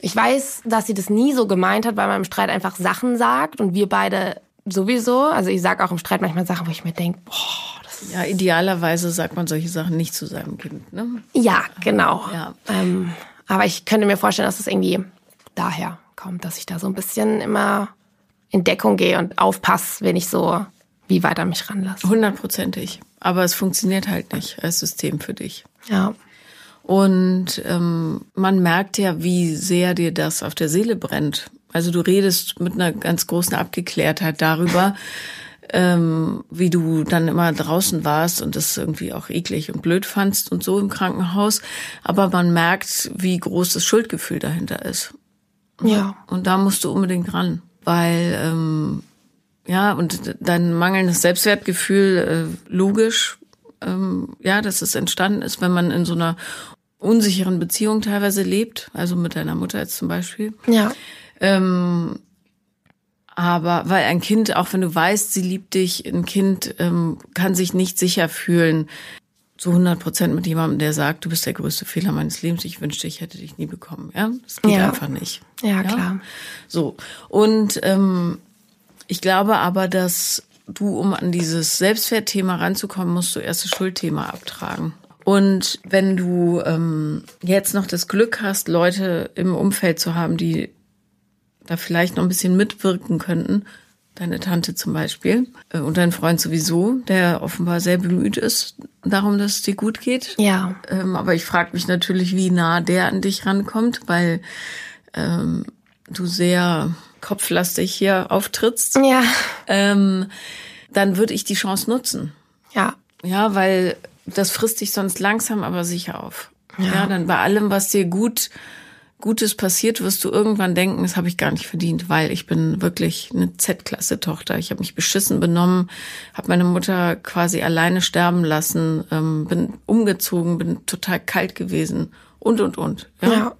Ich weiß, dass sie das nie so gemeint hat, weil man im Streit einfach Sachen sagt und wir beide sowieso. Also ich sage auch im Streit manchmal Sachen, wo ich mir denke, boah, Ja, idealerweise sagt man solche Sachen nicht zu seinem Kind. Ne? Ja, genau. Ja. Ähm, aber ich könnte mir vorstellen, dass es irgendwie daher kommt, dass ich da so ein bisschen immer in Deckung gehe und aufpasse, wenn ich so wie weit an mich ranlasse. Hundertprozentig. Aber es funktioniert halt nicht als System für dich. Ja. Und ähm, man merkt ja, wie sehr dir das auf der Seele brennt. Also du redest mit einer ganz großen Abgeklärtheit darüber, ähm, wie du dann immer draußen warst und das irgendwie auch eklig und blöd fandst und so im Krankenhaus. Aber man merkt, wie groß das Schuldgefühl dahinter ist. Ja. Und da musst du unbedingt ran, weil ähm, ja und dein mangelndes Selbstwertgefühl äh, logisch, ähm, ja, dass es entstanden ist, wenn man in so einer unsicheren Beziehung teilweise lebt, also mit deiner Mutter jetzt zum Beispiel. Ja. Ähm, aber weil ein Kind, auch wenn du weißt, sie liebt dich, ein Kind ähm, kann sich nicht sicher fühlen zu 100 Prozent mit jemandem, der sagt, du bist der größte Fehler meines Lebens, ich wünschte, ich hätte dich nie bekommen. Ja, das geht Ja. einfach nicht. Ja, klar. So und ähm, ich glaube aber, dass du, um an dieses Selbstwertthema ranzukommen, musst du erst das Schuldthema abtragen. Und wenn du ähm, jetzt noch das Glück hast, Leute im Umfeld zu haben, die da vielleicht noch ein bisschen mitwirken könnten, deine Tante zum Beispiel äh, und dein Freund sowieso, der offenbar sehr bemüht ist darum, dass es dir gut geht. Ja. Ähm, aber ich frage mich natürlich, wie nah der an dich rankommt, weil ähm, du sehr kopflastig hier auftrittst. Ja. Ähm, dann würde ich die Chance nutzen. Ja. Ja, weil das frisst dich sonst langsam, aber sicher auf. Ja, dann bei allem, was dir gut Gutes passiert, wirst du irgendwann denken, das habe ich gar nicht verdient, weil ich bin wirklich eine Z-Klasse-Tochter. Ich habe mich beschissen benommen, habe meine Mutter quasi alleine sterben lassen, ähm, bin umgezogen, bin total kalt gewesen und und und. Ja? Ja.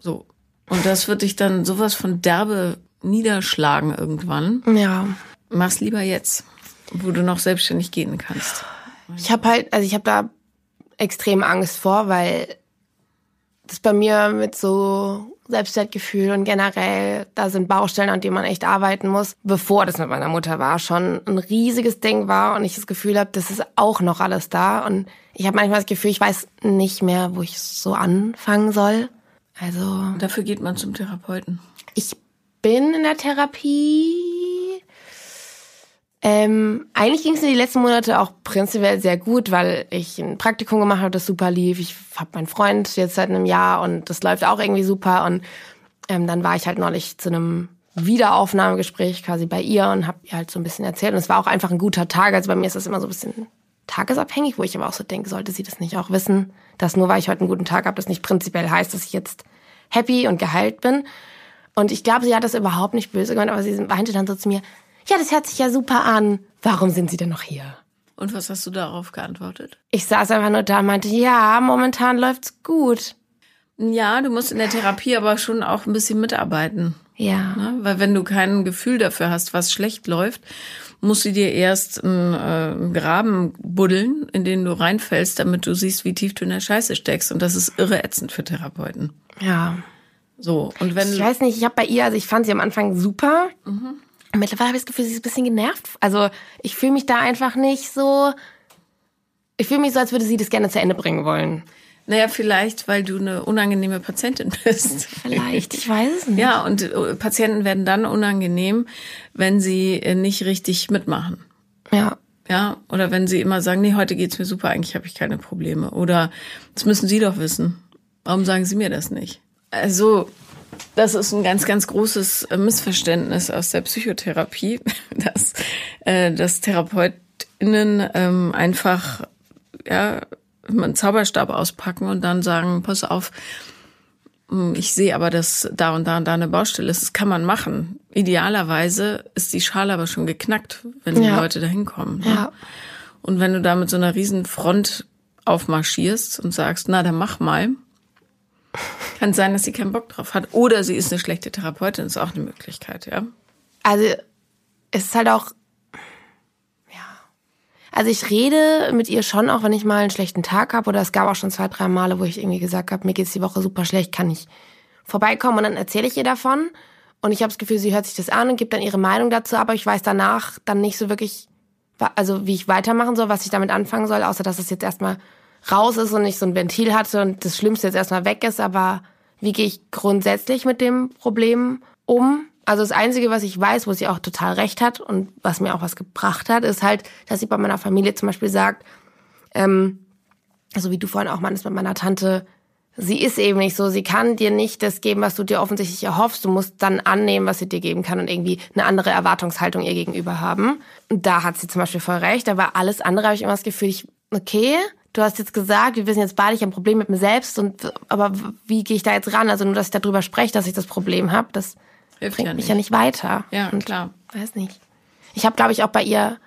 So. Und das wird dich dann sowas von derbe niederschlagen irgendwann. Ja. Mach's lieber jetzt, wo du noch selbstständig gehen kannst. Ich habe halt, also ich habe da extrem Angst vor, weil das bei mir mit so Selbstwertgefühl und generell, da sind Baustellen, an denen man echt arbeiten muss, bevor das mit meiner Mutter war, schon ein riesiges Ding war und ich das Gefühl habe, das ist auch noch alles da. Und ich habe manchmal das Gefühl, ich weiß nicht mehr, wo ich so anfangen soll. Also Dafür geht man zum Therapeuten. ich bin in der Therapie. Ähm, eigentlich ging es mir die letzten Monate auch prinzipiell sehr gut, weil ich ein Praktikum gemacht habe, das super lief. Ich habe meinen Freund jetzt seit einem Jahr und das läuft auch irgendwie super. Und ähm, dann war ich halt neulich zu einem Wiederaufnahmegespräch quasi bei ihr und habe ihr halt so ein bisschen erzählt. Und es war auch einfach ein guter Tag. Also bei mir ist das immer so ein bisschen tagesabhängig, wo ich aber auch so denke, sollte sie das nicht auch wissen, dass nur weil ich heute einen guten Tag habe, das nicht prinzipiell heißt, dass ich jetzt happy und geheilt bin. Und ich glaube, sie hat das überhaupt nicht böse gemeint, aber sie meinte dann so zu mir, ja, das hört sich ja super an. Warum sind Sie denn noch hier? Und was hast du darauf geantwortet? Ich saß einfach nur da und meinte, ja, momentan läuft's gut. Ja, du musst in der Therapie aber schon auch ein bisschen mitarbeiten. Ja. Ne? Weil wenn du kein Gefühl dafür hast, was schlecht läuft, musst du dir erst einen, äh, einen Graben buddeln, in den du reinfällst, damit du siehst, wie tief du in der Scheiße steckst. Und das ist irre ätzend für Therapeuten. Ja. So, und wenn Ich weiß nicht, ich habe bei ihr, also ich fand sie am Anfang super. Und mittlerweile habe ich das Gefühl, sie ist ein bisschen genervt. Also ich fühle mich da einfach nicht so. Ich fühle mich so, als würde sie das gerne zu Ende bringen wollen. naja, vielleicht, weil du eine unangenehme Patientin bist. Vielleicht, ich weiß es nicht. Ja, und äh, Patienten werden dann unangenehm, wenn sie äh, nicht richtig mitmachen. Ja. Ja, oder wenn sie immer sagen, nee, heute geht's mir super, eigentlich habe ich keine Probleme. Oder das müssen Sie doch wissen. Warum sagen Sie mir das nicht? Also, das ist ein ganz, ganz großes äh, Missverständnis aus der Psychotherapie, dass, äh, dass TherapeutInnen ähm, einfach ja, einen Zauberstab auspacken und dann sagen, pass auf, hm, ich sehe aber, dass da und da und da eine Baustelle ist. Das kann man machen. Idealerweise ist die Schale aber schon geknackt, wenn die Ja. Leute da hinkommen. Ne? Ja. Und wenn du da mit so einer riesen Front aufmarschierst und sagst, na, dann mach mal, kann sein, dass sie keinen Bock drauf hat. Oder sie ist eine schlechte Therapeutin, ist auch eine Möglichkeit, ja. Also es ist halt auch, ja. Also ich rede mit ihr schon auch, wenn ich mal einen schlechten Tag habe. Oder es gab auch schon zwei, drei Male, wo ich irgendwie gesagt habe, mir geht's die Woche super schlecht, kann ich vorbeikommen. Und dann erzähle ich ihr davon. Und ich habe das Gefühl, sie hört sich das an und gibt dann ihre Meinung dazu. Aber ich weiß danach dann nicht so wirklich, also wie ich weitermachen soll, was ich damit anfangen soll, außer dass es jetzt erstmal raus ist und ich so ein Ventil hatte und das Schlimmste jetzt erstmal weg ist. Aber wie gehe ich grundsätzlich mit dem Problem um? Also das Einzige, was ich weiß, wo sie auch total recht hat und was mir auch was gebracht hat, ist halt, dass sie bei meiner Familie zum Beispiel sagt, ähm, so wie du vorhin auch meinst mit meiner Tante, sie ist eben nicht so, sie kann dir nicht das geben, was du dir offensichtlich erhoffst. Du musst dann annehmen, was sie dir geben kann und irgendwie eine andere Erwartungshaltung ihr gegenüber haben. Und da hat sie zum Beispiel voll recht, aber alles andere habe ich immer das Gefühl, ich, okay, du hast jetzt gesagt, wir wissen jetzt beide, ich habe ein Problem mit mir selbst und aber wie gehe ich da jetzt ran? Also nur, dass ich darüber spreche, dass ich das Problem habe, das Hilft bringt ja mich ja nicht weiter. Ja, und klar. Weiß nicht. Ich habe, glaube ich, auch bei ihr,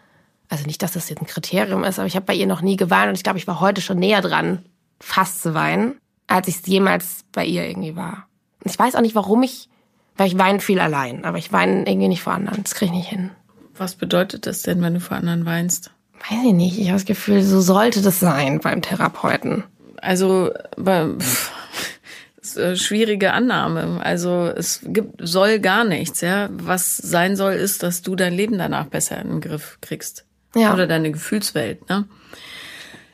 also nicht, dass das jetzt ein Kriterium ist, aber ich habe bei ihr noch nie geweint und ich glaube, ich war heute schon näher dran, fast zu weinen, als ich es jemals bei ihr irgendwie war. Und ich weiß auch nicht, warum ich, weil ich weine viel allein, aber ich weine irgendwie nicht vor anderen. Das kriege ich nicht hin. Was bedeutet das denn, wenn du vor anderen weinst? Weiß ich nicht. Ich habe das Gefühl, so sollte das sein beim Therapeuten. Also, bei, äh, schwierige Annahme. Also es gibt, soll gar nichts, ja. Was sein soll, ist, dass du dein Leben danach besser in den Griff kriegst. Ja. Oder deine Gefühlswelt, ne?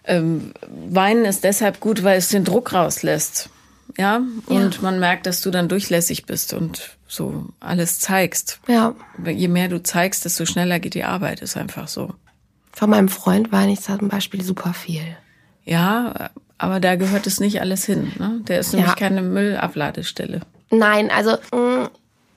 Ähm, Weinen ist deshalb gut, weil es den Druck rauslässt. Ja. Und ja. man merkt, dass du dann durchlässig bist und so alles zeigst. Ja. Je mehr du zeigst, desto schneller geht die Arbeit, ist einfach so. Von meinem Freund weine ich zum Beispiel super viel. Ja, aber da gehört es nicht alles hin. Ne? Der ist nämlich ja. keine Müllabladestelle. Nein, also mm,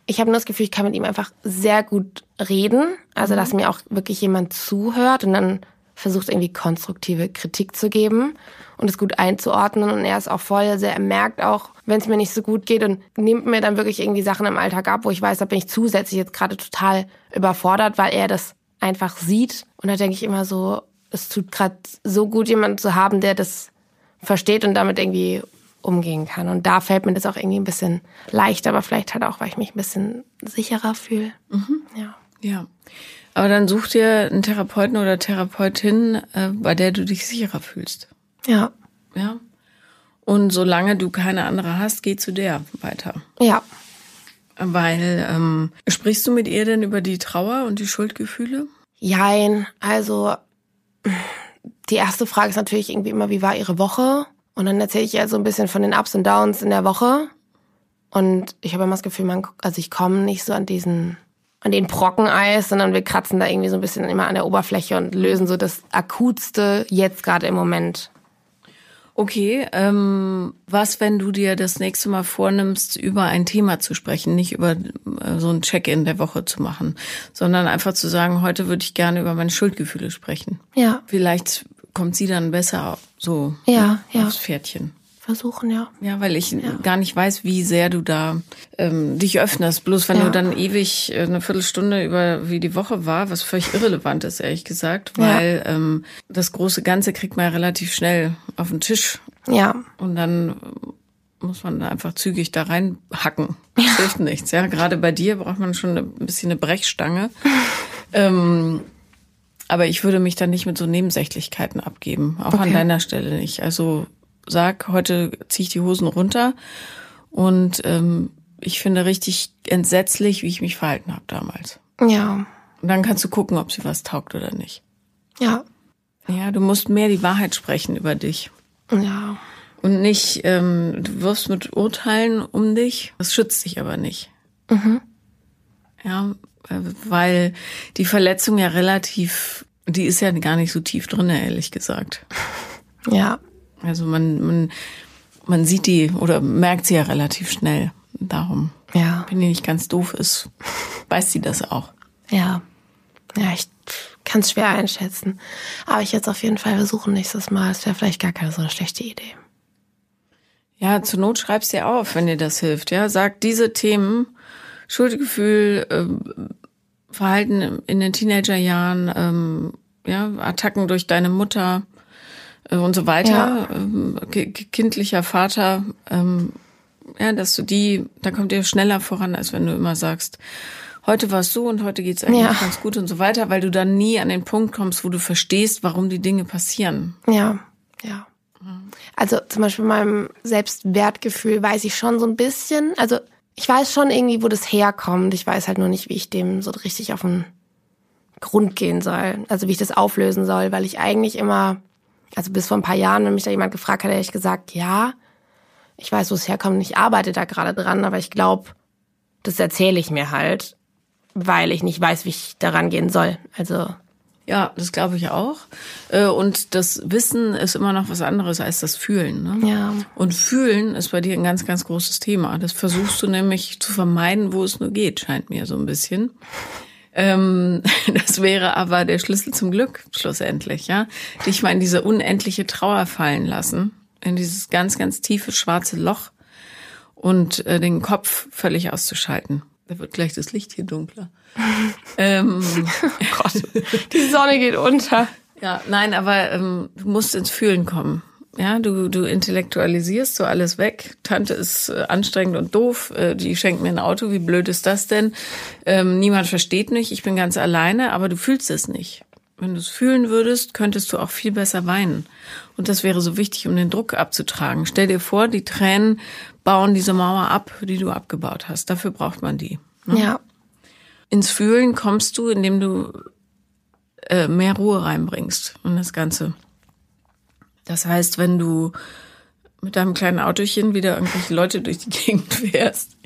ich habe nur das Gefühl, ich kann mit ihm einfach sehr gut reden. Also, dass mir auch wirklich jemand zuhört und dann versucht irgendwie konstruktive Kritik zu geben und es gut einzuordnen. Und er ist auch voll, also er merkt auch, wenn es mir nicht so gut geht und nimmt mir dann wirklich irgendwie Sachen im Alltag ab, wo ich weiß, da bin ich zusätzlich jetzt gerade total überfordert, weil er das einfach sieht. Und da denke ich immer so, es tut gerade so gut, jemanden zu haben, der das versteht und damit irgendwie umgehen kann. Und da fällt mir das auch irgendwie ein bisschen leichter, aber vielleicht halt auch, weil ich mich ein bisschen sicherer fühle. Mhm. Ja. Ja. Aber dann such dir einen Therapeuten oder Therapeutin, äh, bei der du dich sicherer fühlst. Ja. Ja. Und solange du keine andere hast, geh zu der weiter. Ja. Weil, ähm, sprichst du mit ihr denn über die Trauer und die Schuldgefühle? Jein, also die erste Frage ist natürlich irgendwie immer, wie war Ihre Woche? Und dann erzähle ich ihr so ein bisschen von den Ups und Downs in der Woche. Und ich habe immer das Gefühl, man, also ich komme nicht so an diesen, an den Brockeneis, sondern wir kratzen da irgendwie so ein bisschen immer an der Oberfläche und lösen so das Akutste jetzt gerade im Moment. Okay, ähm, was, wenn du dir das nächste Mal vornimmst, über ein Thema zu sprechen, nicht über äh, so ein Check-in der Woche zu machen, sondern einfach zu sagen, heute würde ich gerne über meine Schuldgefühle sprechen. Ja. Vielleicht kommt sie dann besser so ja, ja. aufs Pferdchen. Versuchen, ja. Ja, weil ich ja. gar nicht weiß, wie sehr du da ähm, dich öffnest. Bloß wenn ja. du dann ewig äh, eine Viertelstunde über wie die Woche war, was völlig irrelevant ist, ehrlich gesagt, weil ja. ähm, das große Ganze kriegt man ja relativ schnell auf den Tisch. Ja. Und dann muss man da einfach zügig da reinhacken. Das ja. hilft nichts. Ja, gerade bei dir braucht man schon ein bisschen eine Brechstange. ähm, aber ich würde mich dann nicht mit so Nebensächlichkeiten abgeben. Auch okay. an deiner Stelle nicht. Also sag, heute ziehe ich die Hosen runter. Und ähm, ich finde richtig entsetzlich, wie ich mich verhalten habe damals. Ja. Und dann kannst du gucken, ob sie was taugt oder nicht. Ja. Ja, du musst mehr die Wahrheit sprechen über dich. Ja. Und nicht, ähm, du wirfst mit Urteilen um dich. Das schützt dich aber nicht. Mhm. Ja, äh, weil die Verletzung ja relativ, die ist ja gar nicht so tief drin, ehrlich gesagt. Ja. Also man, man, man sieht die oder merkt sie ja relativ schnell. Darum. Ja. Wenn die nicht ganz doof ist, weiß sie das auch. Ja. Ja, ich kann es schwer einschätzen. Aber ich es auf jeden Fall versuchen nächstes Mal. Es wäre vielleicht gar keine so eine schlechte Idee. Ja, zur Not schreib's dir auf, wenn dir das hilft. Ja, sag diese Themen Schuldgefühl, äh, Verhalten in den Teenagerjahren, ähm, ja, Attacken durch deine Mutter und so weiter, ja. ähm, kindlicher Vater, ähm, ja, dass du die, da kommt ihr schneller voran, als wenn du immer sagst, heute war es so und heute geht's eigentlich Ja. ganz gut und so weiter, weil du dann nie an den Punkt kommst, wo du verstehst, warum die Dinge passieren. Ja, ja. Also zum Beispiel meinem Selbstwertgefühl weiß ich schon so ein bisschen. Also ich weiß schon irgendwie, wo das herkommt. Ich weiß halt nur nicht, wie ich dem so richtig auf den Grund gehen soll. Also wie ich das auflösen soll, weil ich eigentlich immer, also bis vor ein paar Jahren, wenn mich da jemand gefragt hat, hätte ich gesagt, ja, ich weiß, wo es herkommt ich arbeite da gerade dran, aber ich glaube, das erzähle ich mir halt, weil ich nicht weiß, wie ich daran gehen soll. Also Ja, das glaube ich auch. Äh, Und das Wissen ist immer noch was anderes als das Fühlen. Ne? ja, Und Fühlen ist bei dir ein ganz, ganz großes Thema. Das versuchst du nämlich zu vermeiden, wo es nur geht, scheint mir so ein bisschen. Ähm, das wäre aber der Schlüssel zum Glück, schlussendlich, ja. Dich mal in diese unendliche Trauer fallen lassen, in dieses ganz, ganz tiefe schwarze Loch und äh, den Kopf völlig auszuschalten. Da wird gleich das Licht hier dunkler. ähm, die Sonne geht unter. ja, nein, aber ähm, du musst ins Fühlen kommen. Ja, du, du intellektualisierst so alles weg. Tante ist äh, anstrengend und doof. Äh, die schenkt mir ein Auto. Wie blöd ist das denn? Ähm, niemand versteht mich. Ich bin ganz alleine, aber du fühlst es nicht. Wenn du es fühlen würdest, könntest du auch viel besser weinen. Und das wäre so wichtig, um den Druck abzutragen. Stell dir vor, die Tränen bauen diese Mauer ab, die du abgebaut hast. Dafür braucht man die. Ja, Ins Fühlen kommst du, indem du äh, mehr Ruhe reinbringst in das Ganze. Das heißt, wenn du mit deinem kleinen Autochen wieder irgendwelche Leute durch die Gegend fährst,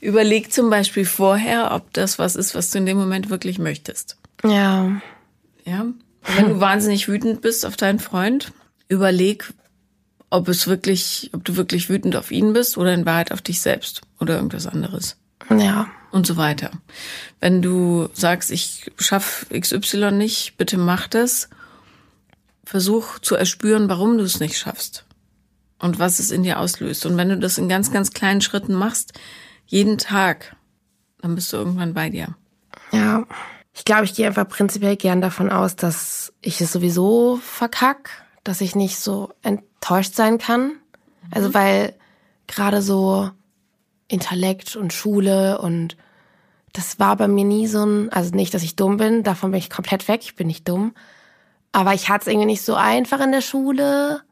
überleg zum Beispiel vorher, ob das was ist, was du in dem Moment wirklich möchtest. ja, Ja? Wenn du wahnsinnig wütend bist auf deinen Freund, überleg, ob es wirklich, ob du wirklich wütend auf ihn bist oder in Wahrheit auf dich selbst oder irgendwas anderes ja, und so weiter. Wenn du sagst, ich schaff XY nicht, bitte mach das. Versuch zu erspüren, warum du es nicht schaffst und was es in dir auslöst. Und wenn du das in ganz, ganz kleinen Schritten machst, jeden Tag, dann bist du irgendwann bei dir. ja. Ich glaube, ich gehe einfach prinzipiell gern davon aus, dass ich es sowieso verkack, dass ich nicht so enttäuscht sein kann. Also weil gerade so Intellekt und Schule und das war bei mir nie so ein, also nicht, dass ich dumm bin, davon bin ich komplett weg, ich bin nicht dumm. Aber ich hatte es irgendwie nicht so einfach in der Schule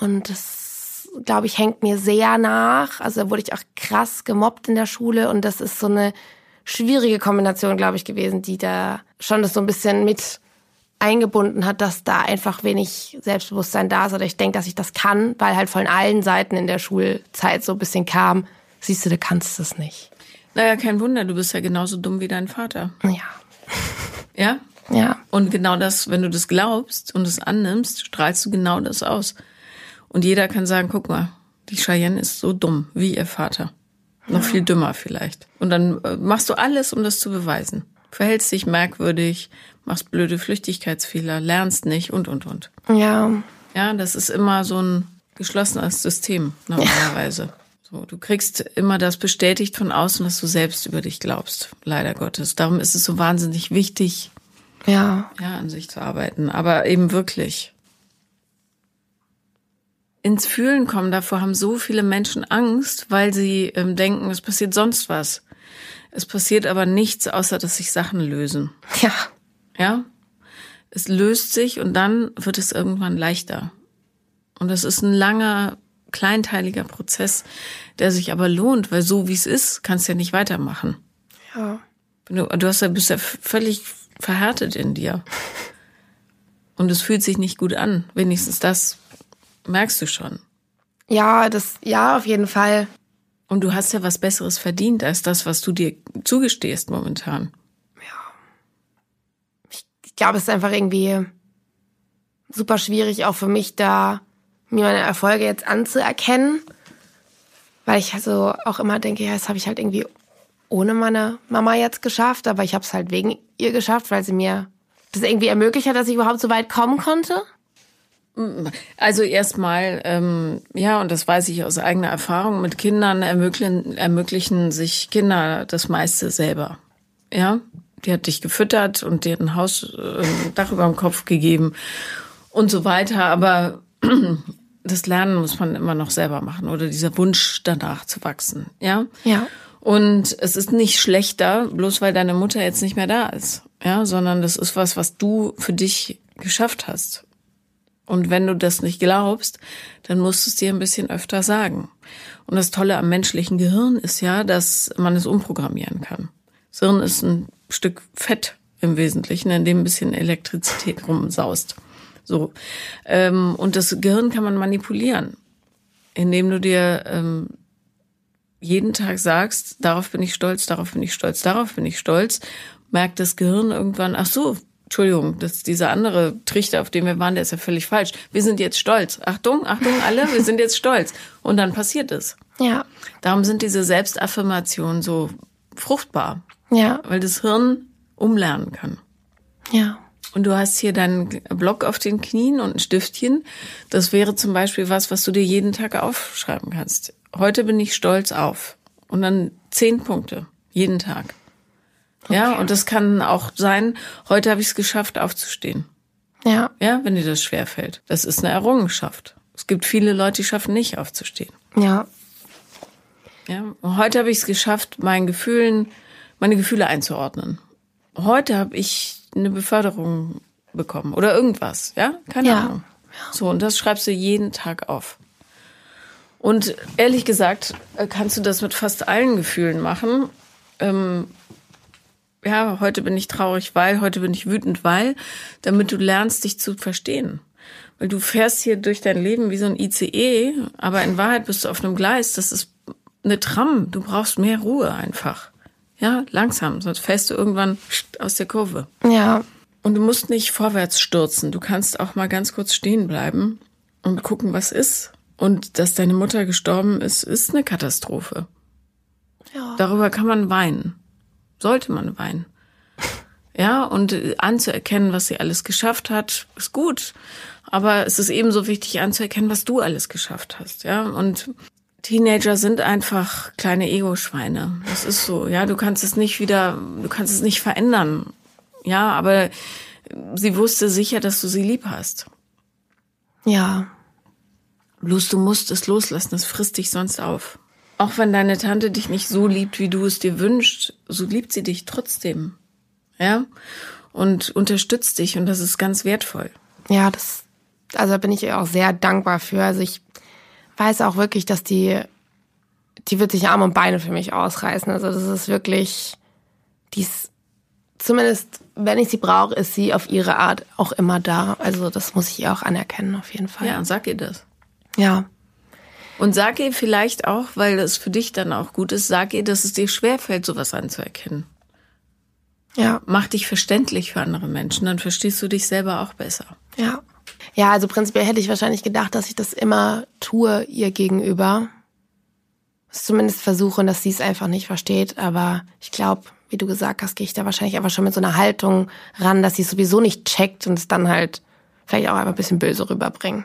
und das, glaube ich, hängt mir sehr nach. Also da wurde ich auch krass gemobbt in der Schule und das ist so eine schwierige Kombination, glaube ich, gewesen, die da schon das so ein bisschen mit eingebunden hat, dass da einfach wenig Selbstbewusstsein da ist oder ich denke, dass ich das kann, weil halt von allen Seiten in der Schulzeit so ein bisschen kam, siehst du, du kannst das nicht. Naja, kein Wunder, du bist ja genauso dumm wie dein Vater. Ja, Ja? Ja, Und genau das, wenn du das glaubst und es annimmst, strahlst du genau das aus. Und jeder kann sagen, guck mal, die Cheyenne ist so dumm wie ihr Vater. Noch viel dümmer vielleicht. Und dann äh, machst du alles, um das zu beweisen. Verhältst dich merkwürdig, machst blöde Flüchtigkeitsfehler, lernst nicht und, und, und. ja, Ja, das ist immer so ein geschlossenes System normalerweise. So, du kriegst immer das bestätigt von außen, was du selbst über dich glaubst. Leider Gottes. Darum ist es so wahnsinnig wichtig, ja, ja, an sich zu arbeiten, aber eben wirklich. Ins Fühlen kommen, davor haben so viele Menschen Angst, weil sie ähm, denken, es passiert sonst was. Es passiert aber nichts, außer dass sich Sachen lösen. ja, Ja? Es löst sich und dann wird es irgendwann leichter. Und das ist ein langer, kleinteiliger Prozess, der sich aber lohnt, weil so wie es ist, kannst du ja nicht weitermachen. ja. Du, du hast ja, bist ja völlig verhärtet in dir. Und es fühlt sich nicht gut an. Wenigstens das merkst du schon. Ja, das, ja, auf jeden Fall. Und du hast ja was Besseres verdient als das, was du dir zugestehst momentan. ich glaube, es ist einfach irgendwie super schwierig, auch für mich da mir meine Erfolge jetzt anzuerkennen, weil ich also auch immer denke, ja, das habe ich halt irgendwie ohne meine Mama jetzt geschafft, aber ich habe es halt wegen ihr geschafft, weil sie mir das irgendwie ermöglicht hat, dass ich überhaupt so weit kommen konnte. Also erstmal, ähm, ja, und das weiß ich aus eigener Erfahrung, mit Kindern ermöglichen, ermöglichen sich Kinder das meiste selber. Ja, die hat dich gefüttert und dir ein Haus, äh, ein Dach über dem Kopf gegeben und so weiter. Aber das Lernen muss man immer noch selber machen oder dieser Wunsch danach zu wachsen. Ja. Ja. Und es ist nicht schlechter, bloß weil deine Mutter jetzt nicht mehr da ist. Ja, sondern das ist was, was du für dich geschafft hast. Und wenn du das nicht glaubst, dann musst du es dir ein bisschen öfter sagen. Und das Tolle am menschlichen Gehirn ist ja, dass man es umprogrammieren kann. Das Hirn ist ein Stück Fett im Wesentlichen, in dem ein bisschen Elektrizität rumsaust. So. Ähm, und das Gehirn kann man manipulieren, indem du dir ähm, jeden Tag sagst, darauf bin ich stolz, darauf bin ich stolz, darauf bin ich stolz, merkt das Gehirn irgendwann, ach so, Entschuldigung, das, dieser andere Trichter, auf dem wir waren, der ist ja völlig falsch. Wir sind jetzt stolz. Achtung, Achtung, alle, wir sind jetzt stolz. Und dann passiert es. Ja. Darum sind diese Selbstaffirmationen so fruchtbar. Ja. Weil das Hirn umlernen kann. Ja. Und du hast hier deinen Block auf den Knien und ein Stiftchen. Das wäre zum Beispiel was, was du dir jeden Tag aufschreiben kannst. Heute bin ich stolz auf. Und dann zehn Punkte. Jeden Tag. Ja, und das kann auch sein, heute habe ich es geschafft, aufzustehen. Ja. Ja, wenn dir das schwerfällt. Das ist eine Errungenschaft. Es gibt viele Leute, die schaffen nicht aufzustehen. Ja. Ja, und heute habe ich es geschafft, meinen Gefühlen, meine Gefühle einzuordnen. Heute habe ich eine Beförderung bekommen oder irgendwas, ja? Keine Ja. Ahnung. So, und das schreibst du jeden Tag auf. Und ehrlich gesagt, äh, kannst du das mit fast allen Gefühlen machen. Ähm, ja, heute bin ich traurig, weil, heute bin ich wütend, weil, damit du lernst, dich zu verstehen. Weil du fährst hier durch dein Leben wie so ein ICE, aber in Wahrheit bist du auf einem Gleis. Das ist eine Tram. Du brauchst mehr Ruhe einfach. Ja, langsam, sonst fällst du irgendwann aus der Kurve. Ja. Und du musst nicht vorwärts stürzen. Du kannst auch mal ganz kurz stehen bleiben und gucken, was ist. Und dass deine Mutter gestorben ist, ist eine Katastrophe. Ja. Darüber kann man weinen. Sollte man weinen. Ja, und anzuerkennen, was sie alles geschafft hat, ist gut. Aber es ist ebenso wichtig anzuerkennen, was du alles geschafft hast. Ja, und Teenager sind einfach kleine Ego-Schweine. Das ist so. Ja, du kannst es nicht wieder, du kannst es nicht verändern. Ja, aber sie wusste sicher, dass du sie lieb hast. Ja. Bloß du musst es loslassen, das frisst dich sonst auf. Auch wenn deine Tante dich nicht so liebt, wie du es dir wünschst, so liebt sie dich trotzdem. Ja? Und unterstützt dich und das ist ganz wertvoll. Ja, das, also da bin ich ihr auch sehr dankbar für. Also ich weiß auch wirklich, dass die, die wird sich Arme und Beine für mich ausreißen. Also das ist wirklich, die ist, zumindest wenn ich sie brauche, ist sie auf ihre Art auch immer da. Also das muss ich ihr auch anerkennen, auf jeden Fall. Ja, sag ihr das. Ja. Und sag ihr vielleicht auch, weil das für dich dann auch gut ist, sag ihr, dass es dir schwerfällt, sowas anzuerkennen. Ja. Mach dich verständlich für andere Menschen, dann verstehst du dich selber auch besser. Ja. Ja, also prinzipiell hätte ich wahrscheinlich gedacht, dass ich das immer tue ihr gegenüber. Zumindest versuche dass sie es einfach nicht versteht. Aber ich glaube, wie du gesagt hast, gehe ich da wahrscheinlich einfach schon mit so einer Haltung ran, dass sie es sowieso nicht checkt und es dann halt vielleicht auch einfach ein bisschen böse rüberbringen.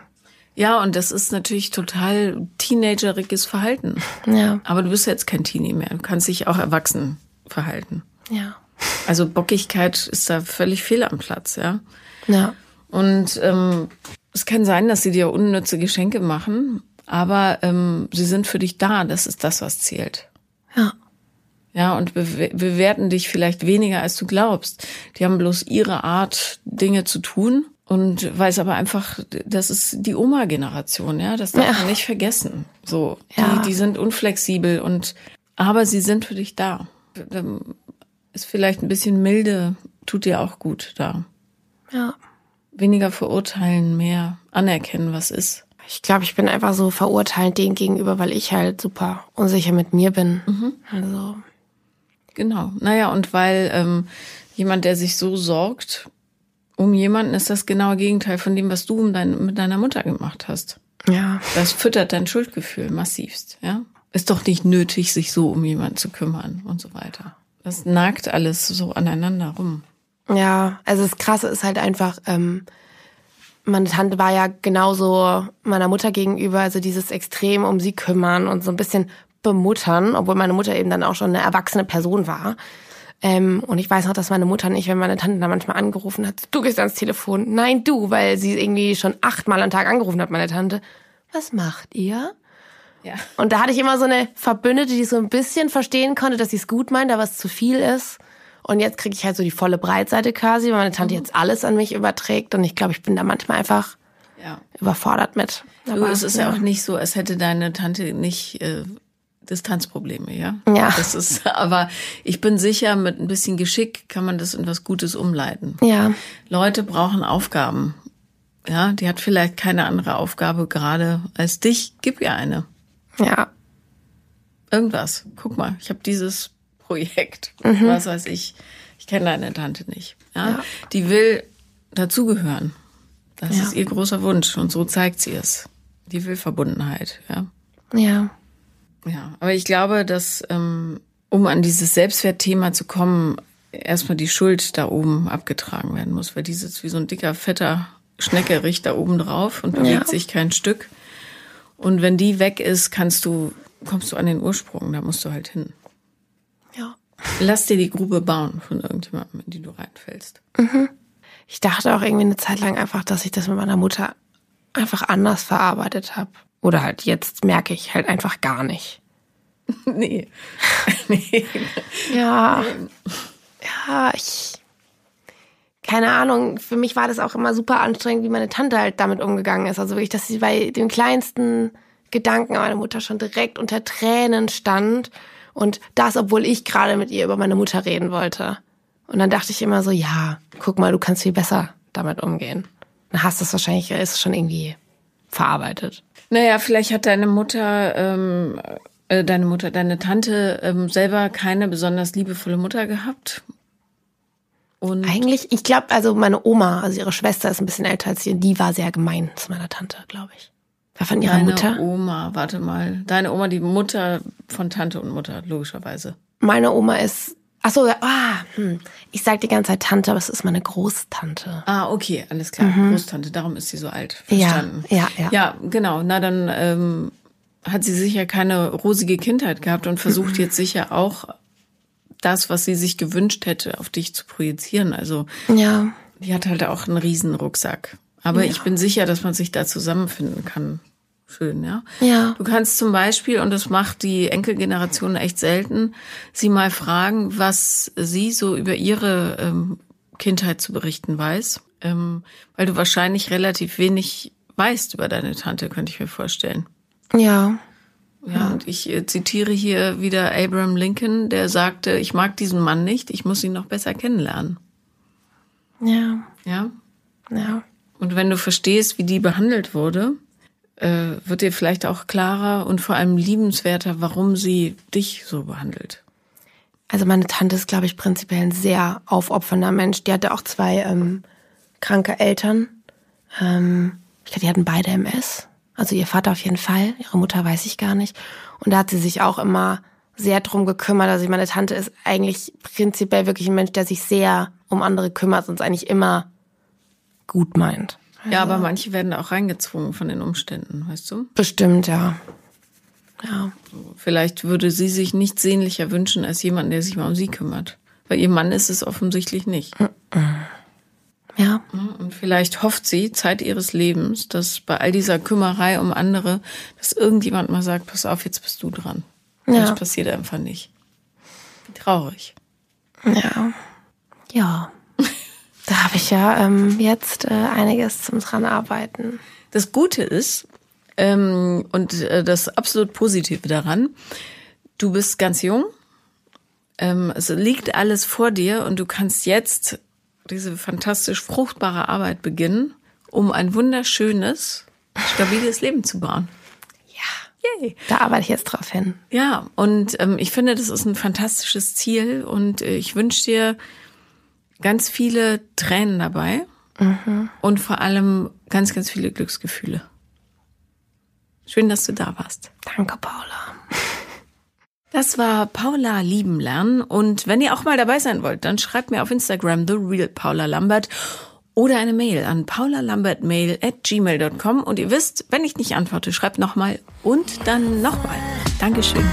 Ja, und das ist natürlich total teenageriges Verhalten. Ja. Aber du bist jetzt kein Teenie mehr. Du kannst dich auch erwachsen verhalten. Ja. Also Bockigkeit ist da völlig fehl am Platz, ja. Ja. Und ähm, es kann sein, dass sie dir unnütze Geschenke machen, aber ähm, sie sind für dich da. Das ist das, was zählt. Ja. Ja, und bewe bewerten dich vielleicht weniger, als du glaubst. Die haben bloß ihre Art, Dinge zu tun und weiß aber einfach, das ist die Oma-Generation, ja, das darf Ja. man nicht vergessen. So, Ja. die, die sind unflexibel und, aber sie sind für dich da. Dann Ist vielleicht ein bisschen milde, tut dir auch gut da. Ja. Weniger verurteilen, mehr anerkennen, was ist. Ich glaube, ich bin einfach so verurteilend denen gegenüber, weil ich halt super unsicher mit mir bin. Also, Genau. Naja, und weil ähm, jemand, der sich so sorgt um jemanden, ist das genaue Gegenteil von dem, was du um dein, mit deiner Mutter gemacht hast. ja. Das füttert dein Schuldgefühl massivst, ja. Ist doch nicht nötig, sich so um jemanden zu kümmern und so weiter. Das nagt alles so aneinander rum. Ja, also das Krasse ist halt einfach, ähm, meine Tante war ja genauso meiner Mutter gegenüber, also dieses extrem um sie kümmern und so ein bisschen bemuttern, obwohl meine Mutter eben dann auch schon eine erwachsene Person war. Ähm, und ich weiß noch, dass meine Mutter nicht, wenn meine Tante da manchmal angerufen hat, du gehst ans Telefon. Nein, du, weil sie irgendwie schon achtmal am Tag angerufen hat, meine Tante. Was macht ihr? Ja. Und da hatte ich immer so eine Verbündete, die so ein bisschen verstehen konnte, dass sie es gut meint, aber es zu viel ist. Und jetzt kriege ich halt so die volle Breitseite quasi, weil meine Tante jetzt alles an mich überträgt. Und ich glaube, ich bin da manchmal einfach Ja. überfordert mit. Du, Aber, es ist ja. auch nicht so, als hätte deine Tante nicht äh, Distanzprobleme, ja? Ja. Das ist, aber ich bin sicher, mit ein bisschen Geschick kann man das in was Gutes umleiten. Ja, Leute brauchen Aufgaben. Ja, die hat vielleicht keine andere Aufgabe gerade als dich. Gib ihr eine. ja, Irgendwas. Guck mal, ich habe dieses Projekt. Mhm. Was weiß ich. Ich kenne deine Tante nicht. Ja? Die will dazugehören. Das Ja. ist ihr großer Wunsch und so zeigt sie es. Die will Verbundenheit. Ja. ja, Ja, aber ich glaube, dass ähm, um an dieses Selbstwertthema zu kommen, erstmal die Schuld da oben abgetragen werden muss, weil die sitzt wie so ein dicker, fetter Schneckerich da oben drauf und bewegt Ja. sich kein Stück. Und wenn die weg ist, kannst du, kommst du an den Ursprung, da musst du halt hin. ja. Lass dir die Grube bauen von irgendjemandem, in die du reinfällst. Ich dachte auch irgendwie eine Zeit lang einfach, dass ich das mit meiner Mutter einfach anders verarbeitet habe. Oder halt jetzt merke ich halt einfach gar nicht. nee. nee. Ja. Ja, ich. Keine Ahnung, für mich war das auch immer super anstrengend, wie meine Tante halt damit umgegangen ist. Also wirklich, dass sie bei dem kleinsten Gedanken an meine Mutter schon direkt unter Tränen stand. Und das, obwohl ich gerade mit ihr über meine Mutter reden wollte. Und dann dachte ich immer so, ja, guck mal, du kannst viel besser damit umgehen. Dann hast du es wahrscheinlich, ist es schon irgendwie verarbeitet. Naja, vielleicht hat deine Mutter, ähm, äh, deine Mutter, deine Tante ähm, selber keine besonders liebevolle Mutter gehabt. Und Eigentlich, ich glaube, also meine Oma, also ihre Schwester ist ein bisschen älter als sie, die war sehr gemein zu meiner Tante, glaube ich. War von ihrer deine Mutter. Oma, warte mal. Deine Oma, die Mutter von Tante und Mutter, logischerweise. Meine Oma ist, ach so, ja, ah, hm. ich sag die ganze Zeit Tante, aber es ist meine Großtante. Ah, okay, alles klar. Großtante, darum ist sie so alt. Mhm. Ja, Verstanden. ja, ja. Ja, genau. Na, dann ähm, hat sie sicher keine rosige Kindheit gehabt und Mhm. versucht jetzt sicher auch das, was sie sich gewünscht hätte, auf dich zu projizieren. Also Ja, Die hat halt auch einen riesen Rucksack. Aber ich bin sicher, dass man sich da zusammenfinden kann. Schön, ja? Ja. Du kannst zum Beispiel, und das macht die Enkelgeneration echt selten, sie mal fragen, was sie so über ihre ähm, Kindheit zu berichten weiß. Ähm, weil du wahrscheinlich relativ wenig weißt über deine Tante, könnte ich mir vorstellen. ja, Ja, und ich äh, zitiere hier wieder Abraham Lincoln, der sagte, ich mag diesen Mann nicht, ich muss ihn noch besser kennenlernen. ja, Ja, ja. Und wenn du verstehst, wie die behandelt wurde, äh, wird dir vielleicht auch klarer und vor allem liebenswerter, warum sie dich so behandelt. Also meine Tante ist, glaube ich, prinzipiell ein sehr aufopfernder Mensch. Die hatte auch zwei ähm, kranke Eltern. Ähm, ich glaube, die hatten beide MS. Also ihr Vater auf jeden Fall, ihre Mutter weiß ich gar nicht. Und da hat sie sich auch immer sehr drum gekümmert. Also meine Tante ist eigentlich prinzipiell wirklich ein Mensch, der sich sehr um andere kümmert und es eigentlich immer gut meint. Ja, aber manche werden da auch reingezwungen von den Umständen, weißt du? Bestimmt, ja. Ja. Vielleicht würde sie sich nichts sehnlicher wünschen als jemand, der sich mal um sie kümmert. Weil ihr Mann ist es offensichtlich nicht. Ja. Und vielleicht hofft sie Zeit ihres Lebens, dass bei all dieser Kümmerei um andere, dass irgendjemand mal sagt, pass auf, jetzt bist du dran. Ja. Das passiert einfach nicht. Wie traurig. Ja. Ja. Da habe ich ja ähm, jetzt äh, einiges zum dran arbeiten. Das Gute ist, ähm, und äh, das absolut Positive daran, du bist ganz jung, ähm, es liegt alles vor dir und du kannst jetzt diese fantastisch fruchtbare Arbeit beginnen, um ein wunderschönes, stabiles Leben zu bauen. Ja. Yay. Da arbeite ich jetzt drauf hin. Ja, und ähm, ich finde, das ist ein fantastisches Ziel und äh, ich wünsche dir ganz viele Tränen dabei und vor allem ganz, ganz viele Glücksgefühle. Schön, dass du da warst. Danke, Paula. Das war Paula lieben lernen und wenn ihr auch mal dabei sein wollt, dann schreibt mir auf Instagram the real Paula Lambert oder eine Mail an paulalambertmail at gmail.com und ihr wisst, wenn ich nicht antworte, schreibt nochmal und dann nochmal. Dankeschön.